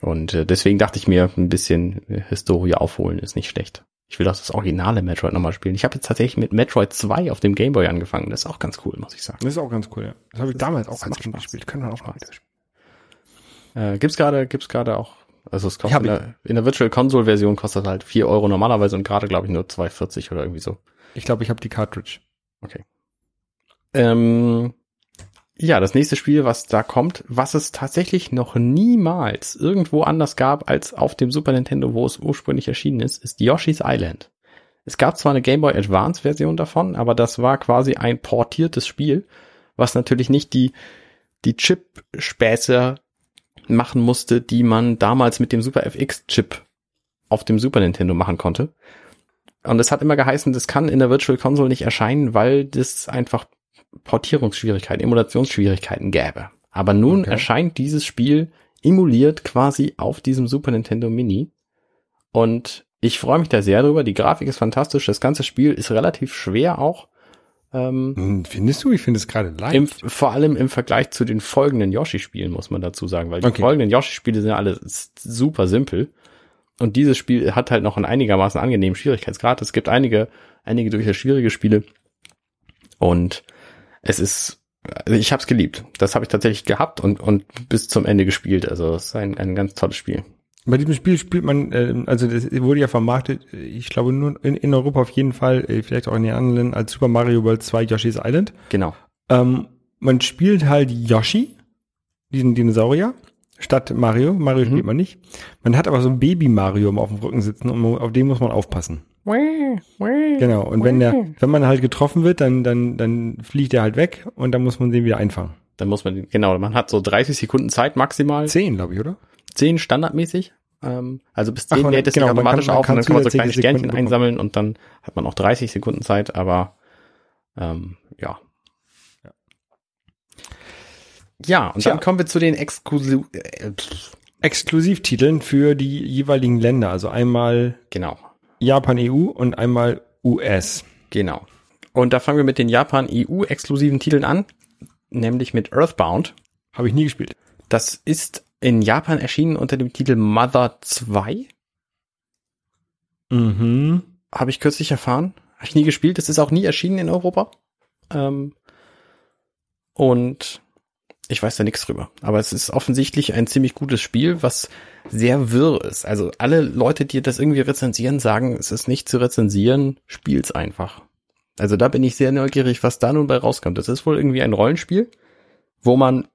Und äh, deswegen dachte ich mir, ein bisschen Historie aufholen ist nicht schlecht. Ich will auch das originale Metroid nochmal spielen. Ich habe jetzt tatsächlich mit Metroid 2 auf dem Game Boy angefangen. Das ist auch ganz cool, muss ich sagen. Das ist auch ganz cool, ja. Das habe ich Das- damals auch Kind Spaß. gespielt. Können wir auch mal wieder spielen. Äh, gibt's gerade, gibt's gerade auch. Also es kostet in der, in der Virtual Console Version kostet halt 4 Euro normalerweise und gerade glaube ich nur 2,40 oder irgendwie so. Ich glaube, ich habe die Cartridge. Ähm, ja, das nächste Spiel, was da kommt, was es tatsächlich noch niemals irgendwo anders gab als auf dem Super Nintendo, wo es ursprünglich erschienen ist, ist Yoshi's Island. Es gab zwar eine Game Boy Advance Version davon, aber das war quasi ein portiertes Spiel, was natürlich nicht die, die Chip-Späße machen musste, die man damals mit dem Super FX-Chip auf dem Super Nintendo machen konnte. Und es hat immer geheißen, das kann in der Virtual Console nicht erscheinen, weil das einfach Portierungsschwierigkeiten, Emulationsschwierigkeiten gäbe. Aber nun Okay. erscheint dieses Spiel emuliert quasi auf diesem Super Nintendo Mini. Und ich freue mich da sehr drüber. Die Grafik ist fantastisch. Das ganze Spiel ist relativ schwer auch. Ähm, Hm, Findest du? Ich finde es gerade leicht. im, vor allem im Vergleich zu den folgenden Yoshi-Spielen, muss man dazu sagen, weil die Okay. folgenden Yoshi-Spiele sind ja alle super simpel. Und dieses Spiel hat halt noch einen einigermaßen angenehmen Schwierigkeitsgrad. Es gibt einige, einige durchaus schwierige Spiele. Und es ist, also ich habe es geliebt. Das habe ich tatsächlich gehabt und, und bis zum Ende gespielt. Also es ist ein, ein ganz tolles Spiel. Bei diesem Spiel spielt man, ähm, also das wurde ja vermarktet, äh, ich glaube nur in, in Europa auf jeden Fall, äh, vielleicht auch in den anderen Ländern, als Super Mario World 2 Yoshi's Island. Genau. Ähm, man spielt halt Yoshi, diesen Dinosaurier, statt Mario. Mario Mhm. spielt man nicht. Man hat aber so ein Baby Mario auf dem Rücken sitzen und auf den muss man aufpassen. Genau. Und wenn der, wenn man halt getroffen wird, dann, dann, dann fliegt er halt weg und dann muss man den wieder einfangen. Dann muss man, genau, man hat so 30 Sekunden Zeit maximal. Zehn, glaube ich, oder? 10 standardmäßig. Ähm, also bis 10 Ach, man- lädt es genau, automatisch kann- man auf und dann kann man so kleine Sekunden Sternchen bekommen. einsammeln und dann hat man auch 30 Sekunden Zeit, aber ähm, ja. Ja, und Tja. dann kommen wir zu den Exklusiv... Äh, Exklusivtiteln für die jeweiligen Länder. Also einmal genau, Japan EU und einmal US. genau. Und da fangen wir mit den Japan-EU-exklusiven Titeln an, nämlich mit Earthbound. Habe ich nie gespielt. Das ist in Japan erschienen unter dem Titel Mother 2. Mhm. Habe ich kürzlich erfahren. Habe ich nie gespielt. Es ist auch nie erschienen in Europa. Ähm, und ich weiß da nichts drüber. Aber es ist offensichtlich ein ziemlich gutes Spiel, was sehr wirr ist. Also alle Leute, die das irgendwie rezensieren, sagen, es ist nicht zu rezensieren, spiel's einfach. Also da bin ich sehr neugierig, was da nun bei rauskommt. Das ist wohl irgendwie ein Rollenspiel, wo man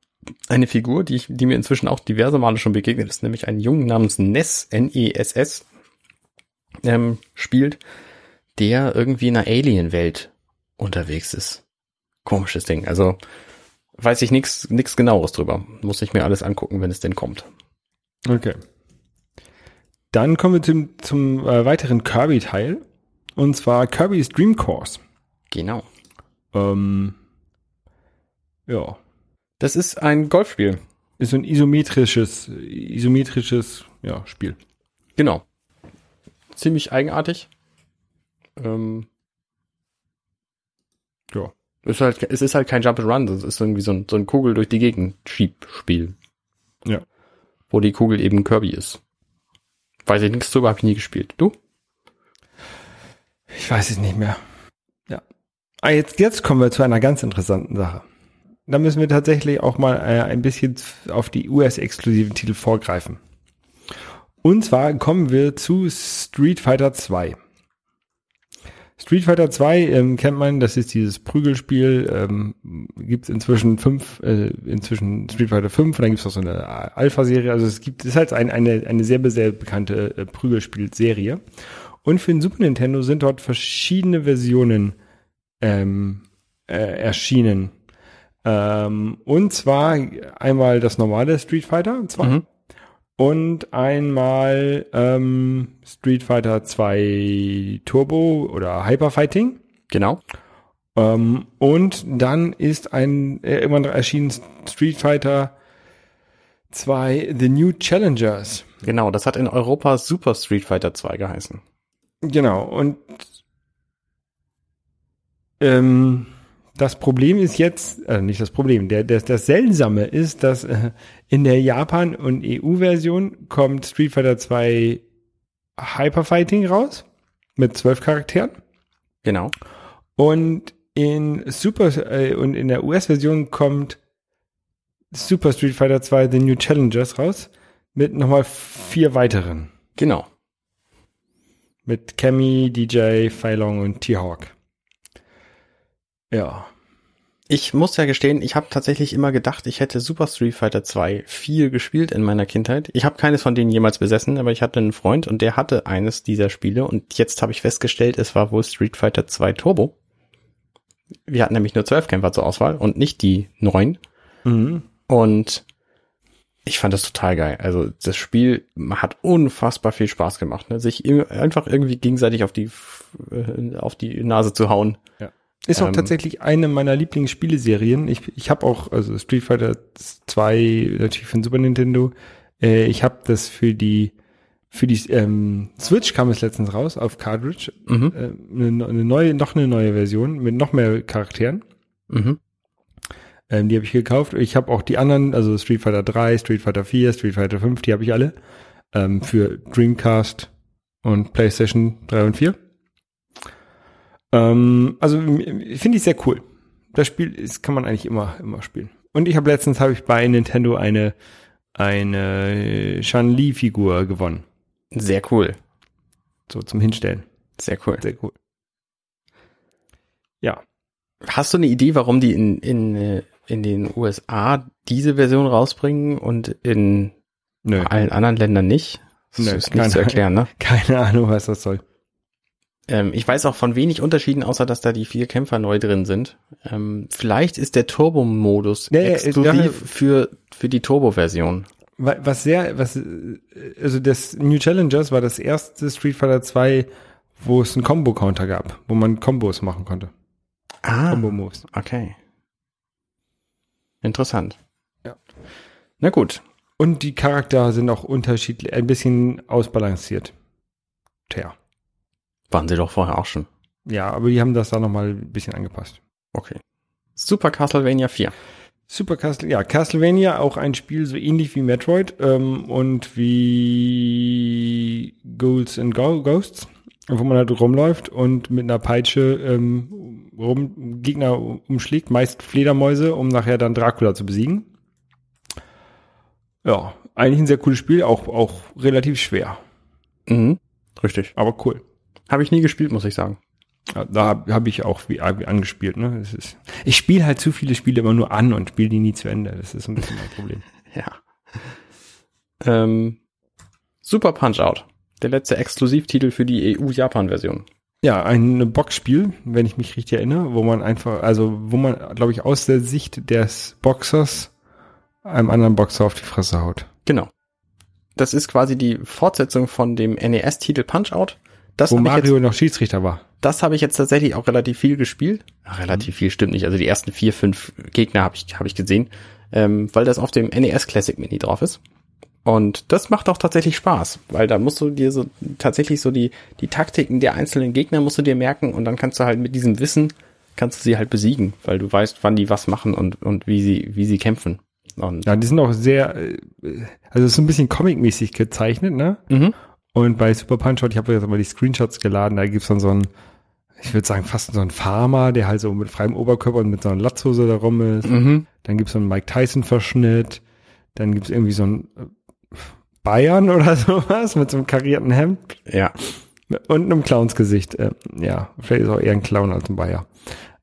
eine Figur, die, ich, die mir inzwischen auch diverse Male schon begegnet ist, nämlich einen Jungen namens Ness, N-E-S-S, ähm, spielt, der irgendwie in einer Alien-Welt unterwegs ist. Komisches Ding. Also weiß ich nichts nichts genaueres drüber. Muss ich mir alles angucken, wenn es denn kommt. Okay. Dann kommen wir zum, zum äh, weiteren Kirby-Teil. Und zwar Kirby's Dream Course. Genau. Ähm, ja. Das ist ein Golfspiel. Ist ein isometrisches, isometrisches ja, Spiel. Genau. Ziemlich eigenartig. Ähm, Ja. Ist halt, es ist halt kein Jump and Run, das ist irgendwie so ein, so ein Kugel durch die Gegend Schiebspiel. Ja. Wo die Kugel eben Kirby ist. Weiß ich nichts drüber, habe ich nie gespielt. Du? Ich weiß es nicht mehr. Ja. Ah, jetzt, jetzt kommen wir zu einer ganz interessanten Sache. Da müssen wir tatsächlich auch mal äh, ein bisschen auf die US-exklusiven Titel vorgreifen. Und zwar kommen wir zu Street Fighter 2. Street Fighter 2 ähm, kennt man, das ist dieses Prügelspiel, ähm, gibt es inzwischen fünf, äh, inzwischen Street Fighter 5 und dann gibt es auch so eine Alpha-Serie, also es gibt, es ist halt ein, eine, eine sehr, sehr bekannte äh, Prügelspiel-Serie. Und für den Super Nintendo sind dort verschiedene Versionen ähm, äh, erschienen. Ähm, und zwar einmal das normale Street Fighter 2 Mhm. Und einmal ähm, Street Fighter 2 Turbo oder Hyper Fighting. Genau. Ähm, und dann ist ein äh, irgendwann erschienen Street Fighter 2 The New Challengers. Genau, das hat in Europa Super Street Fighter 2 geheißen. Genau, und ähm, das Problem ist jetzt, äh, nicht das Problem, der, das, das Seltsame ist, dass äh, in der Japan- und EU-Version kommt Street Fighter 2 Hyperfighting raus mit zwölf Charakteren Genau. und in Super äh, und in der US-Version kommt Super Street Fighter 2 The New Challengers raus mit nochmal vier weiteren. Genau. Mit Cammy, DJ, Feilong und T-Hawk. Ja. Ich muss ja gestehen, ich habe tatsächlich immer gedacht, ich hätte Super Street Fighter 2 viel gespielt in meiner Kindheit. Ich habe keines von denen jemals besessen, aber ich hatte einen Freund und der hatte eines dieser Spiele und jetzt habe ich festgestellt, es war wohl Street Fighter 2 Turbo. Wir hatten nämlich nur zwölf Kämpfer zur Auswahl und nicht die neun. Mhm. Und ich fand das total geil. Also das Spiel hat unfassbar viel Spaß gemacht, ne? sich einfach irgendwie gegenseitig auf die äh, auf die Nase zu hauen. Ist auch Ähm, tatsächlich eine meiner Lieblingsspieleserien. Ich, ich habe auch, also Street Fighter 2 natürlich für den Super Nintendo. Äh, ich habe das für die für die ähm, Switch kam es letztens raus auf Cartridge. Mhm. Äh, eine, eine neue, noch eine neue Version mit noch mehr Charakteren. Mhm. Ähm, die habe ich gekauft. Ich habe auch die anderen, also Street Fighter 3, Street Fighter 4, Street Fighter 5, die habe ich alle. Ähm, für Dreamcast und PlayStation 3 und 4. Ähm, also finde ich sehr cool. Das Spiel ist, kann man eigentlich immer, immer spielen. Und ich habe letztens habe ich bei Nintendo eine eine Shan-Li-Figur gewonnen. Sehr cool. So zum Hinstellen. Sehr cool. Sehr cool. Ja. Hast du eine Idee, warum die in, in, äh, in den USA diese Version rausbringen und in Nö. allen anderen Ländern nicht? Das Nö, ist keine- nicht zu erklären, ne? Keine Ahnung, was das soll. Ähm, ich weiß auch von wenig Unterschieden, außer dass da die vier Kämpfer neu drin sind. Ähm, vielleicht ist der Turbo-Modus ja, exklusiv für, für die Turbo-Version. Wa- Was sehr, was, also das New Challengers war das erste Street Fighter 2, wo es einen Combo-Counter gab, wo man Combos machen konnte. Ah, Combo-Moves. okay. Interessant. Ja. Na gut. Und die Charaktere sind auch unterschiedlich, ein bisschen ausbalanciert. Tja. Waren sie doch vorher auch schon. Ja, aber die haben das da nochmal ein bisschen angepasst. Okay. Super Castlevania 4. Super Castle, ja, Castlevania, auch ein Spiel so ähnlich wie Metroid ähm, und wie Ghouls and Go Ghosts, wo man halt rumläuft und mit einer Peitsche ähm, rum Gegner umschlägt, meist Fledermäuse, um nachher dann Dracula zu besiegen. Ja, eigentlich ein sehr cooles Spiel, auch, auch relativ schwer, Mhm. Richtig. aber cool. Habe ich nie gespielt, muss ich sagen. Da habe hab ich auch wie, angespielt. Ne? Das ist, ich spiele halt zu viele Spiele immer nur an und spiele die nie zu Ende. Das ist ein bisschen mein Problem. Ja. Ähm, Super Punch-Out. Der letzte Exklusivtitel für die EU-Japan-Version. Ja, ein Boxspiel, wenn ich mich richtig erinnere, wo man einfach, also wo man, glaube ich, aus der Sicht des Boxers einem anderen Boxer auf die Fresse haut. Genau. Das ist quasi die Fortsetzung von dem NES-Titel Punch-Out. Das Wo habe Mario jetzt- noch Schiedsrichter war. das hab ich jetzt tatsächlich auch relativ viel gespielt. Ach, relativ viel stimmt nicht. Also die ersten vier, fünf Gegner habe ich, hab ich gesehen, ähm, weil das auf dem NES Classic Mini drauf ist. Und das macht auch tatsächlich Spaß, weil da musst du dir so tatsächlich so die, die Taktiken der einzelnen Gegner musst du dir merken und dann kannst du halt mit diesem Wissen kannst du sie halt besiegen, weil du weißt, wann die was machen und, und wie sie, wie sie kämpfen. Und, Ja, die sind auch sehr, äh, also es ist so ein bisschen comic-mäßig gezeichnet, ne? mhm. Und bei Super Punch Out, ich habe jetzt mal die Screenshots geladen, da gibt's dann so einen, ich würde sagen, fast so einen Farmer, der halt so mit freiem Oberkörper und mit so einer Latzhose da rum ist. Mhm. Dann gibt's so einen Mike Tyson-Verschnitt. Dann gibt's irgendwie so einen äh, Bayern oder sowas mit so einem karierten Hemd. Ja. Und einem Clownsgesicht. Äh, ja, vielleicht ist auch eher ein Clown als ein Bayer.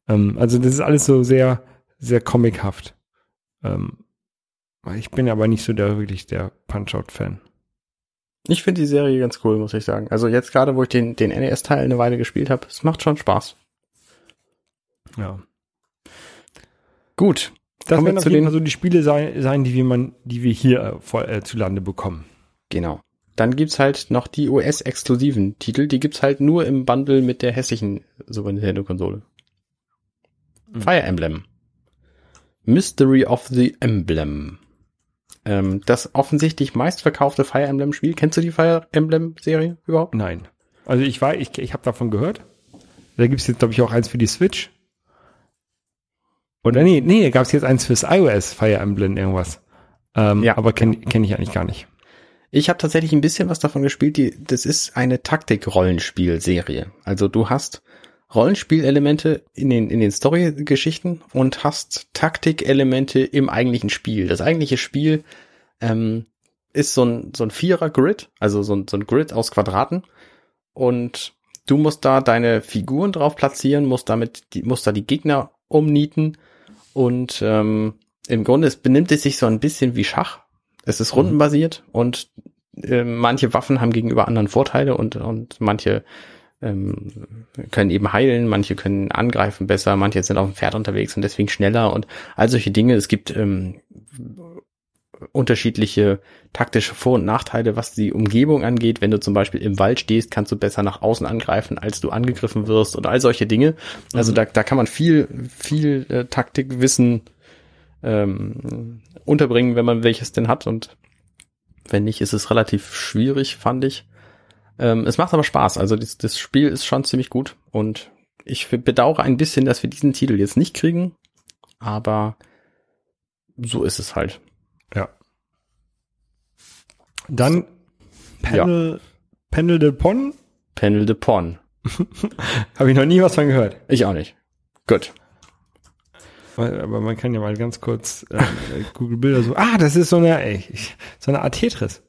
Ähm, also das ist alles so sehr, sehr comichaft. Ähm, ich bin aber nicht so der wirklich der Punch-Out-Fan. Ich finde die Serie ganz cool, muss ich sagen. Also jetzt gerade, wo ich den, den NES-Teil eine Weile gespielt habe, es macht schon Spaß. Ja. Gut. Das Kommen werden auf zu jeden den- Fall so die Spiele sein, sein die wir, man, die wir hier äh, voll, äh, zu Lande bekommen. Genau. Dann gibt's halt noch die US-exklusiven Titel. Die gibt's halt nur im Bundle mit der hässlichen Super Nintendo-Konsole. Mhm. Fire Emblem. Mystery of the Emblem. Ähm, das offensichtlich meistverkaufte Fire Emblem-Spiel. Kennst du die Fire Emblem-Serie überhaupt? Nein. Also ich war, ich, ich habe davon gehört. Da gibt's jetzt, glaube ich, auch eins für die Switch. Oder nee, nee, da gab's jetzt eins fürs iOS, Fire Emblem irgendwas. Ähm, Ja. aber kenne kenn ich eigentlich gar nicht. Ich habe tatsächlich ein bisschen was davon gespielt. Die, das ist eine Taktik-Rollenspiel-Serie. Also du hast Rollenspielelemente in den, in den Story-Geschichten und hast Taktikelemente im eigentlichen Spiel. Das eigentliche Spiel ähm, ist so ein, so ein Vierer-Grid, also so ein, so ein Grid aus Quadraten. Und du musst da deine Figuren drauf platzieren, musst damit, die, musst da die Gegner umnieten. Und ähm, im Grunde es benimmt es sich so ein bisschen wie Schach. Es ist rundenbasiert und äh, manche Waffen haben gegenüber anderen Vorteile und, und manche ähm, können eben heilen, manche können angreifen besser, manche sind auf dem Pferd unterwegs und deswegen schneller und all solche Dinge. Es gibt ähm, unterschiedliche taktische Vor- und Nachteile, was die Umgebung angeht. Wenn du zum Beispiel im Wald stehst, kannst du besser nach außen angreifen, als du angegriffen wirst und all solche Dinge. Also da, da kann man viel, viel äh, Taktikwissen ähm, unterbringen, wenn man welches denn hat und wenn nicht, ist es relativ schwierig, fand ich. Ähm, es macht aber Spaß. Also das, das Spiel ist schon ziemlich gut und ich bedauere ein bisschen, dass wir diesen Titel jetzt nicht kriegen, aber so ist es halt. Ja. Dann Panel, Panel de Pon. Panel de Pon. Habe ich noch nie was von gehört. Ich auch nicht. Gut. Aber man kann ja mal ganz kurz äh, Google Bilder so. Ah, das ist so eine, ey, so eine Art Tetris.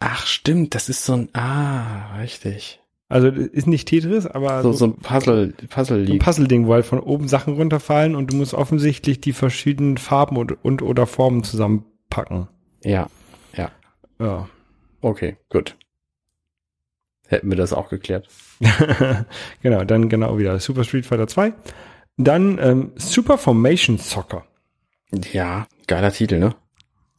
Ach, stimmt, das ist so ein, ah, richtig. Also ist nicht Tetris, aber So, so ein Puzzle, Puzzle ein. Puzzle-Ding, wo halt von oben Sachen runterfallen und du musst offensichtlich die verschiedenen Farben und, und oder Formen zusammenpacken. Ja, Ja. okay, gut. Hätten wir das auch geklärt. genau, dann genau wieder Super Street Fighter 2. Dann ähm, Super Formation Soccer. Ja, geiler Titel, ne?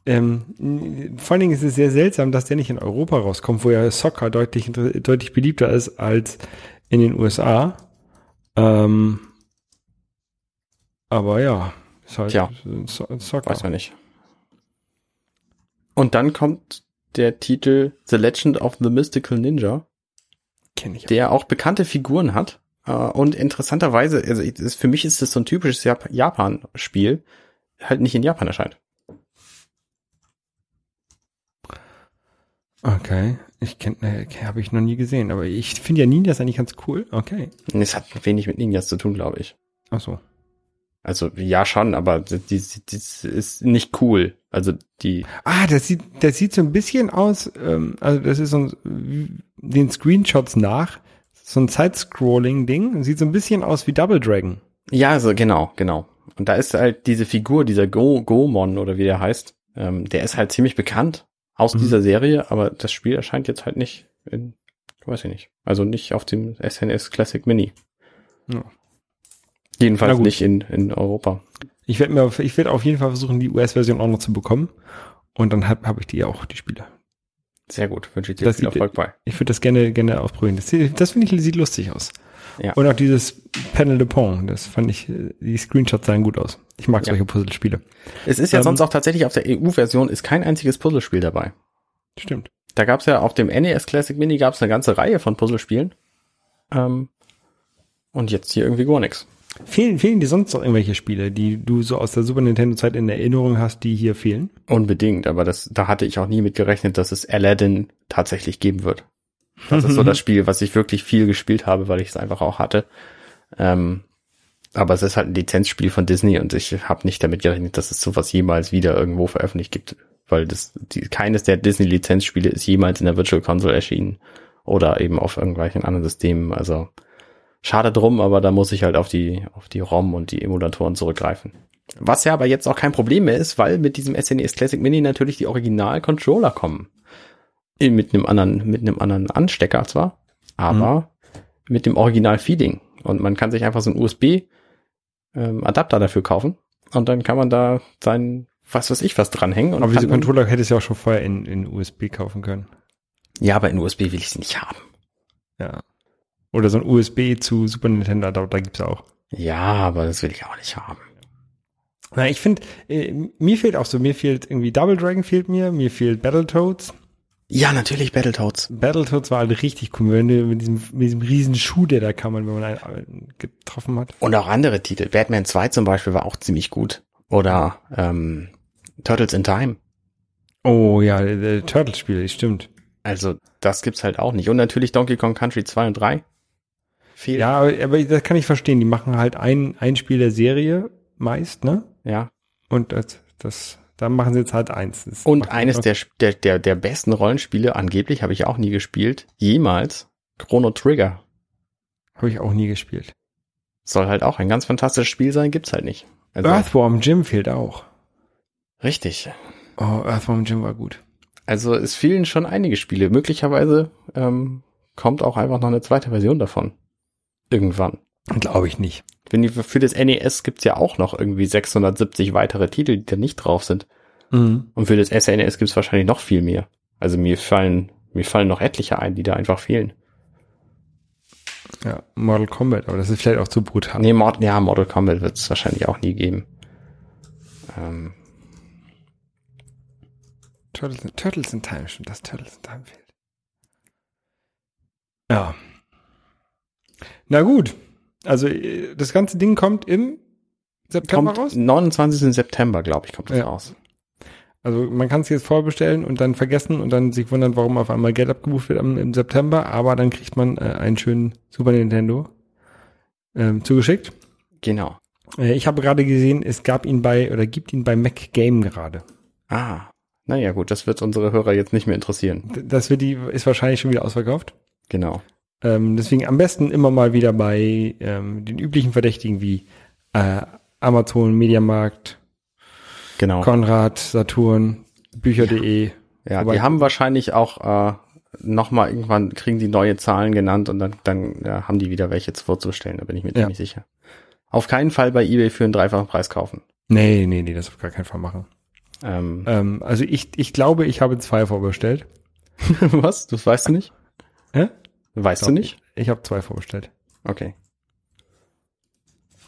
Ähm, vor allen Dingen ist es sehr seltsam, dass der nicht in Europa rauskommt, wo ja Soccer deutlich, deutlich beliebter ist als in den USA. Ähm, aber ja, ist halt Tja. so Soccer. Weiß man nicht. Und dann kommt der Titel The Legend of the Mystical Ninja, Kenn ich. der auch bekannte Figuren hat. Äh, Und interessanterweise, also für mich ist das so ein typisches Jap Japan-Spiel, halt nicht in Japan erscheint. Okay, ich kenne, okay, habe ich noch nie gesehen, aber ich finde ja Ninjas eigentlich ganz cool. Okay, Es hat wenig mit Ninjas zu tun, glaube ich. ach so. Also ja schon, aber die, die, die ist nicht cool. Also die, Ah, das sieht, das sieht so ein bisschen aus, ähm, also das ist so ein, den Screenshots nach, so ein Side-Scrolling-Ding, sieht so ein bisschen aus wie Double Dragon. ja, also genau, genau. Und da ist halt diese Figur, dieser Go, Gomon oder wie der heißt, ähm, der ist halt ziemlich bekannt aus Mhm. dieser Serie, aber das Spiel erscheint jetzt halt nicht in, weiß ich nicht, also nicht auf dem SNS Classic Mini. Ja. Jedenfalls nicht in, in Europa. Ich werde mir, auf- ich werde auf jeden Fall versuchen, die US-Version auch noch zu bekommen. Und dann habe hab ich die auch, die Spiele. Sehr gut, wünsche ich dir Das viel Erfolg bei. Ich würde das gerne, gerne ausprobieren. Das, das finde ich, sieht lustig aus. Ja. Und auch dieses Panel de Pont, das fand ich, die Screenshots sahen gut aus. Ich mag Ja. solche Puzzlespiele. Es ist ja Ähm, sonst auch tatsächlich auf der EU-Version ist kein einziges Puzzlespiel dabei. Stimmt. Da gab's ja auf dem NES Classic Mini gab's eine ganze Reihe von Puzzlespielen. Ähm, und jetzt hier irgendwie gar nichts. Fehlen, fehlen dir sonst noch irgendwelche Spiele, die du so aus der Super Nintendo-Zeit in Erinnerung hast, die hier fehlen? Unbedingt, aber das, da hatte ich auch nie mit gerechnet, dass es Aladdin tatsächlich geben wird. Das ist so das Spiel, was ich wirklich viel gespielt habe, weil ich es einfach auch hatte. Ähm, aber es ist halt ein Lizenzspiel von Disney und ich habe nicht damit gerechnet, dass es sowas jemals wieder irgendwo veröffentlicht gibt, weil das die, keines der Disney Lizenzspiele ist jemals in der Virtual Console erschienen Oder eben auf irgendwelchen anderen Systemen. Also schade drum, aber da muss ich halt auf die, auf die ROM und die Emulatoren zurückgreifen. Was ja aber jetzt auch kein Problem mehr ist, weil mit diesem SNES Classic Mini natürlich die Original-Controller kommen. Mit einem anderen, mit einem anderen Anstecker zwar, aber mit dem Original-Feeding. Und man kann sich einfach so einen USB-Adapter ähm, dafür kaufen. Und dann kann man da sein, was weiß ich, was dranhängen. Und Aber diese Controller hättest du ja auch schon vorher in, in USB kaufen können. Ja, aber in USB will ich sie nicht haben. Ja. Oder so ein USB zu Super Nintendo Adapter gibt's auch. Ja, aber das will ich auch nicht haben. Na, ich finde, äh, mir fehlt auch so, mir fehlt irgendwie Double Dragon fehlt mir, mir fehlt Battletoads. Ja, natürlich Battletoads. Battletoads war halt richtig cool, wenn du mit diesem, mit diesem riesen Schuh, der da kam, wenn man einen getroffen hat. Und auch andere Titel. Batman 2 zum Beispiel war auch ziemlich gut. Oder ähm, Turtles in Time. Oh ja, Turtles-Spiel, stimmt. Also das gibt's halt auch nicht. Und natürlich Donkey Kong Country 2 und 3. Fehlt. Ja, aber, aber das kann ich verstehen. Die machen halt ein, ein Spiel der Serie meist, ne? ja. Und das, das, da machen sie jetzt halt eins. Das Und eines der, der, der, der besten Rollenspiele, angeblich habe ich auch nie gespielt, jemals, Chrono Trigger. Habe ich auch nie gespielt. Soll halt auch ein ganz fantastisches Spiel sein, gibt's halt nicht. Also, Earthworm Jim fehlt auch. richtig. Oh, Earthworm Jim war gut. Also es fehlen schon einige Spiele. Möglicherweise ähm, kommt auch einfach noch eine zweite Version davon. Irgendwann. Glaube ich nicht. Für das NES gibt's ja auch noch irgendwie 670 weitere Titel, die da nicht drauf sind. Mhm. Und für das SNES gibt's wahrscheinlich noch viel mehr. Also mir fallen, mir fallen noch etliche ein, die da einfach fehlen. Ja, Mortal Kombat, aber das ist vielleicht auch zu brutal. Nee, Mord, ja, Mortal Kombat wird's wahrscheinlich auch nie geben. Ähm, Turtles, Turtles in Time, stimmt, das Turtles in Time fehlt. Ja. Na gut. Also, äh, das ganze Ding kommt im September kommt raus. 29. September, glaube ich, kommt das Ja. raus. Also, man kann es jetzt vorbestellen und dann vergessen und dann sich wundern, warum auf einmal Geld abgebucht wird im September, aber dann kriegt man äh, einen schönen Super Nintendo ähm, zugeschickt. Genau. Äh, ich habe gerade gesehen, es gab ihn bei, oder gibt ihn bei Mac Game gerade. Ah, naja gut, das wird unsere Hörer jetzt nicht mehr interessieren. Das wird die, ist wahrscheinlich schon wieder ausverkauft. Genau. Ähm, deswegen am besten immer mal wieder bei ähm, den üblichen Verdächtigen wie äh, Amazon, Mediamarkt, Genau. Konrad, Saturn, Bücher.de. Ja, Wobei- die haben wahrscheinlich auch äh, noch mal irgendwann kriegen die neue Zahlen genannt und dann, dann ja, haben die wieder welche vorzustellen, da bin ich mir Ja. ziemlich sicher. Auf keinen Fall bei eBay für einen dreifachen Preis kaufen. Nee, nee, nee, das auf gar keinen Fall machen. Ähm, Ähm, also ich, ich glaube, ich habe zwei vorbestellt. was? Das weißt du nicht? Hä? Weißt du nicht? Ich habe zwei vorbestellt. Okay.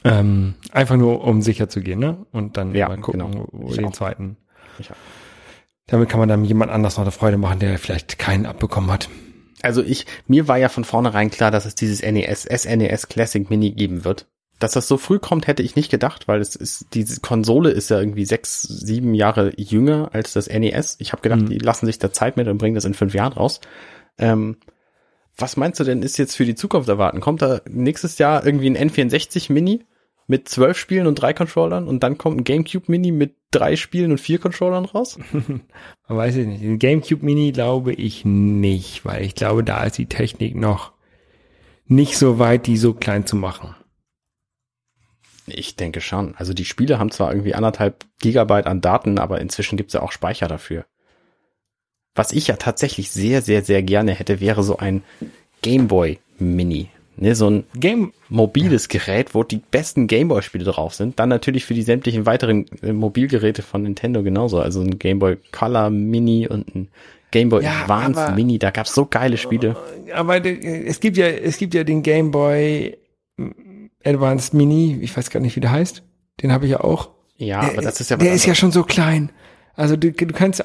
Ähm, einfach nur, um sicher zu gehen, ne? Und dann Ja, mal gucken, genau. wo, Ich den auch. zweiten. Ich auch. Damit kann man dann jemand anders noch eine Freude machen, der vielleicht keinen abbekommen hat. Also ich, mir war ja von vornherein klar, dass es dieses NES, SNES Classic Mini geben wird. Dass das so früh kommt, hätte ich nicht gedacht, weil es ist, diese Konsole ist ja irgendwie sechs, sieben Jahre jünger als das NES. Ich habe gedacht, Mhm. die lassen sich da Zeit mit und bringen das in fünf Jahren raus. Ähm, was meinst du denn, ist jetzt für die Zukunft erwarten? Kommt da nächstes Jahr irgendwie ein N64 Mini mit zwölf Spielen und drei Controllern und dann kommt ein GameCube Mini mit drei Spielen und vier Controllern raus? Weiß ich nicht. Den GameCube Mini glaube ich nicht, weil ich glaube, da ist die Technik noch nicht so weit, die so klein zu machen. Ich denke schon. Also die Spiele haben zwar irgendwie anderthalb Gigabyte an Daten, aber inzwischen gibt's ja auch Speicher dafür. Was ich ja tatsächlich sehr, sehr, sehr gerne hätte, wäre so ein Gameboy Mini. Ne, so ein Game, mobiles Gerät, wo die besten Gameboy-Spiele drauf sind. Dann natürlich für die sämtlichen weiteren äh, Mobilgeräte von Nintendo genauso. Also ein Gameboy Color Mini und ein Gameboy Ja, Advance aber- Mini. Da gab's so geile Spiele. aber de- es gibt ja, es gibt ja den Game Boy Advanced Mini, ich weiß gar nicht, wie der heißt. Den habe ich ja auch. Ja, aber das ist ja was Der ist ja schon so klein. Also du, du kannst,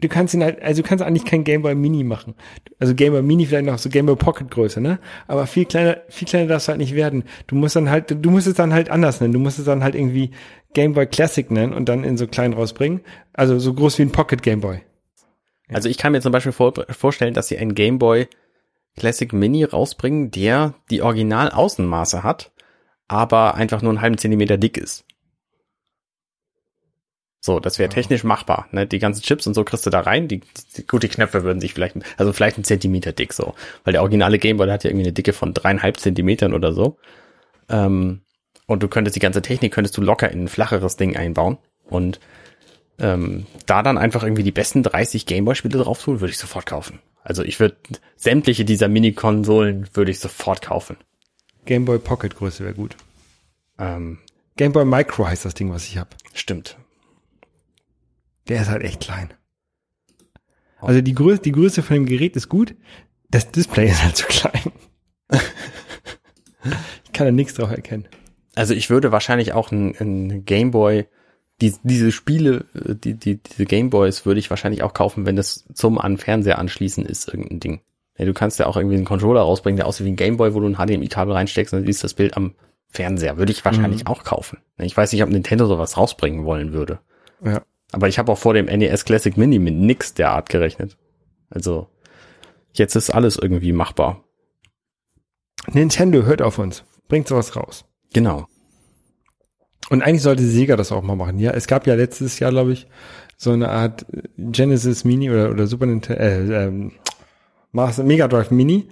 du kannst ihn halt, also du kannst eigentlich kein Game Boy Mini machen. Also Game Boy Mini vielleicht noch so Game Boy Pocket Größe, ne? Aber viel kleiner, viel kleiner darfst du halt nicht werden. Du musst dann halt, du musst es dann halt anders nennen. Du musst es dann halt irgendwie Game Boy Classic nennen und dann in so klein rausbringen. Also so groß wie ein Pocket Game Boy. Also ich kann mir zum Beispiel vor, vorstellen, dass sie einen Game Boy Classic Mini rausbringen, der die Original Außenmaße hat, aber einfach nur einen halben Zentimeter dick ist. So, das wäre technisch machbar. Ne? Die ganzen Chips und so kriegst du da rein. Die, die, gut, die Knöpfe würden sich vielleicht, also vielleicht ein Zentimeter dick so. Weil der originale Gameboy, hat ja irgendwie eine Dicke von dreieinhalb Zentimetern oder so. Ähm, und du könntest die ganze Technik, könntest du locker in ein flacheres Ding einbauen. Und ähm, da dann einfach irgendwie die besten 30 Gameboy-Spiele drauf tun, würde ich sofort kaufen. Also ich würde sämtliche dieser Mini-Konsolen würde ich sofort kaufen. Game Boy Pocket Größe wäre gut. Ähm, Game Boy Micro heißt das Ding, was ich habe. stimmt. Der ist halt echt klein. Also die Größe, die Größe von dem Gerät ist gut. Das Display ist halt zu klein. ich kann da nichts drauf erkennen. Also ich würde wahrscheinlich auch ein, ein Gameboy, die, diese Spiele, die, die, diese Gameboys würde ich wahrscheinlich auch kaufen, wenn das zum an Fernseher anschließen ist, irgendein Ding. Ja, du kannst ja auch irgendwie einen Controller rausbringen, der aussieht wie ein Gameboy, wo du ein HDMI-Kabel reinsteckst und dann siehst das Bild am Fernseher. Würde ich wahrscheinlich auch kaufen. Ich weiß nicht, ob Nintendo sowas rausbringen wollen würde. Ja. Aber ich habe auch vor dem NES Classic Mini mit nix der Art gerechnet. Also jetzt ist alles irgendwie machbar. Nintendo hört auf uns. Bringt sowas raus. Genau. Und eigentlich sollte Sega das auch mal machen. Ja, es gab ja letztes Jahr, glaube ich, so eine Art Genesis Mini oder, oder Super Nintendo, äh, ähm, Mega Drive Mini.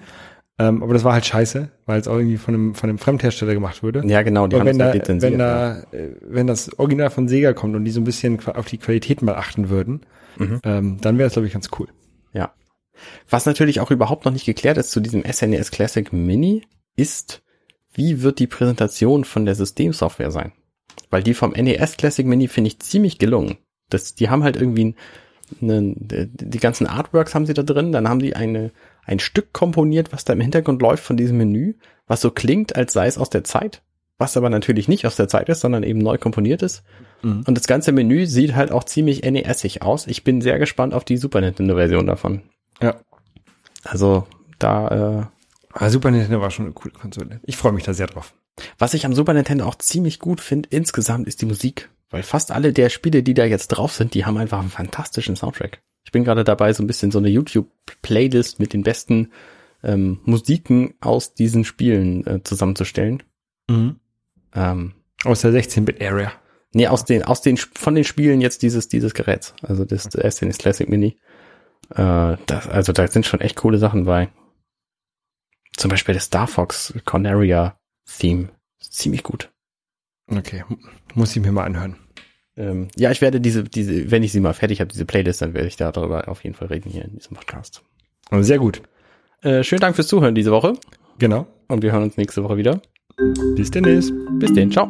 Ähm, aber das war halt scheiße, weil es auch irgendwie von einem, von einem Fremdhersteller gemacht wurde. Ja, genau, die Aber haben wenn da, halt lizenziert. wenn da, äh, wenn das Original von Sega kommt und die so ein bisschen auf die Qualität mal achten würden, Mhm. ähm, dann wäre es, glaube ich, ganz cool. Ja. Was natürlich auch überhaupt noch nicht geklärt ist zu diesem SNES Classic Mini, ist, wie wird die Präsentation von der Systemsoftware sein? Weil die vom NES Classic Mini finde ich ziemlich gelungen. Das, die haben halt irgendwie einen, die ganzen Artworks haben sie da drin, dann haben die eine, ein Stück komponiert, was da im Hintergrund läuft von diesem Menü, was so klingt, als sei es aus der Zeit, was aber natürlich nicht aus der Zeit ist, sondern eben neu komponiert ist. Mhm. Und das ganze Menü sieht halt auch ziemlich NES-ig aus. Ich bin sehr gespannt auf die Super Nintendo-Version davon. Ja. Also da, äh, Aber Super Nintendo war schon eine coole Konsole. Ich freue mich da sehr drauf. was ich am Super Nintendo auch ziemlich gut finde insgesamt, ist die Musik. Weil fast alle der Spiele, die da jetzt drauf sind, die haben einfach einen fantastischen Soundtrack. Ich bin gerade dabei, so ein bisschen so eine YouTube-Playlist mit den besten ähm, Musiken aus diesen Spielen äh, zusammenzustellen. Ähm, Aus der 16-Bit-Area. nee, aus den, aus den, von den Spielen jetzt dieses, dieses Geräts. Also das SNES Classic Mini. Äh, das, also da sind schon echt coole Sachen bei. Zum Beispiel das Star Fox Corneria Theme. Ziemlich gut. Okay, muss ich mir mal anhören. Ähm, ja, ich werde diese, diese, wenn ich sie mal fertig habe, diese Playlist, dann werde ich darüber auf jeden Fall reden hier in diesem Podcast. Sehr gut. Äh, schönen Dank fürs Zuhören diese Woche Genau. und wir hören uns nächste Woche wieder. Bis demnächst. Bis denn, ciao.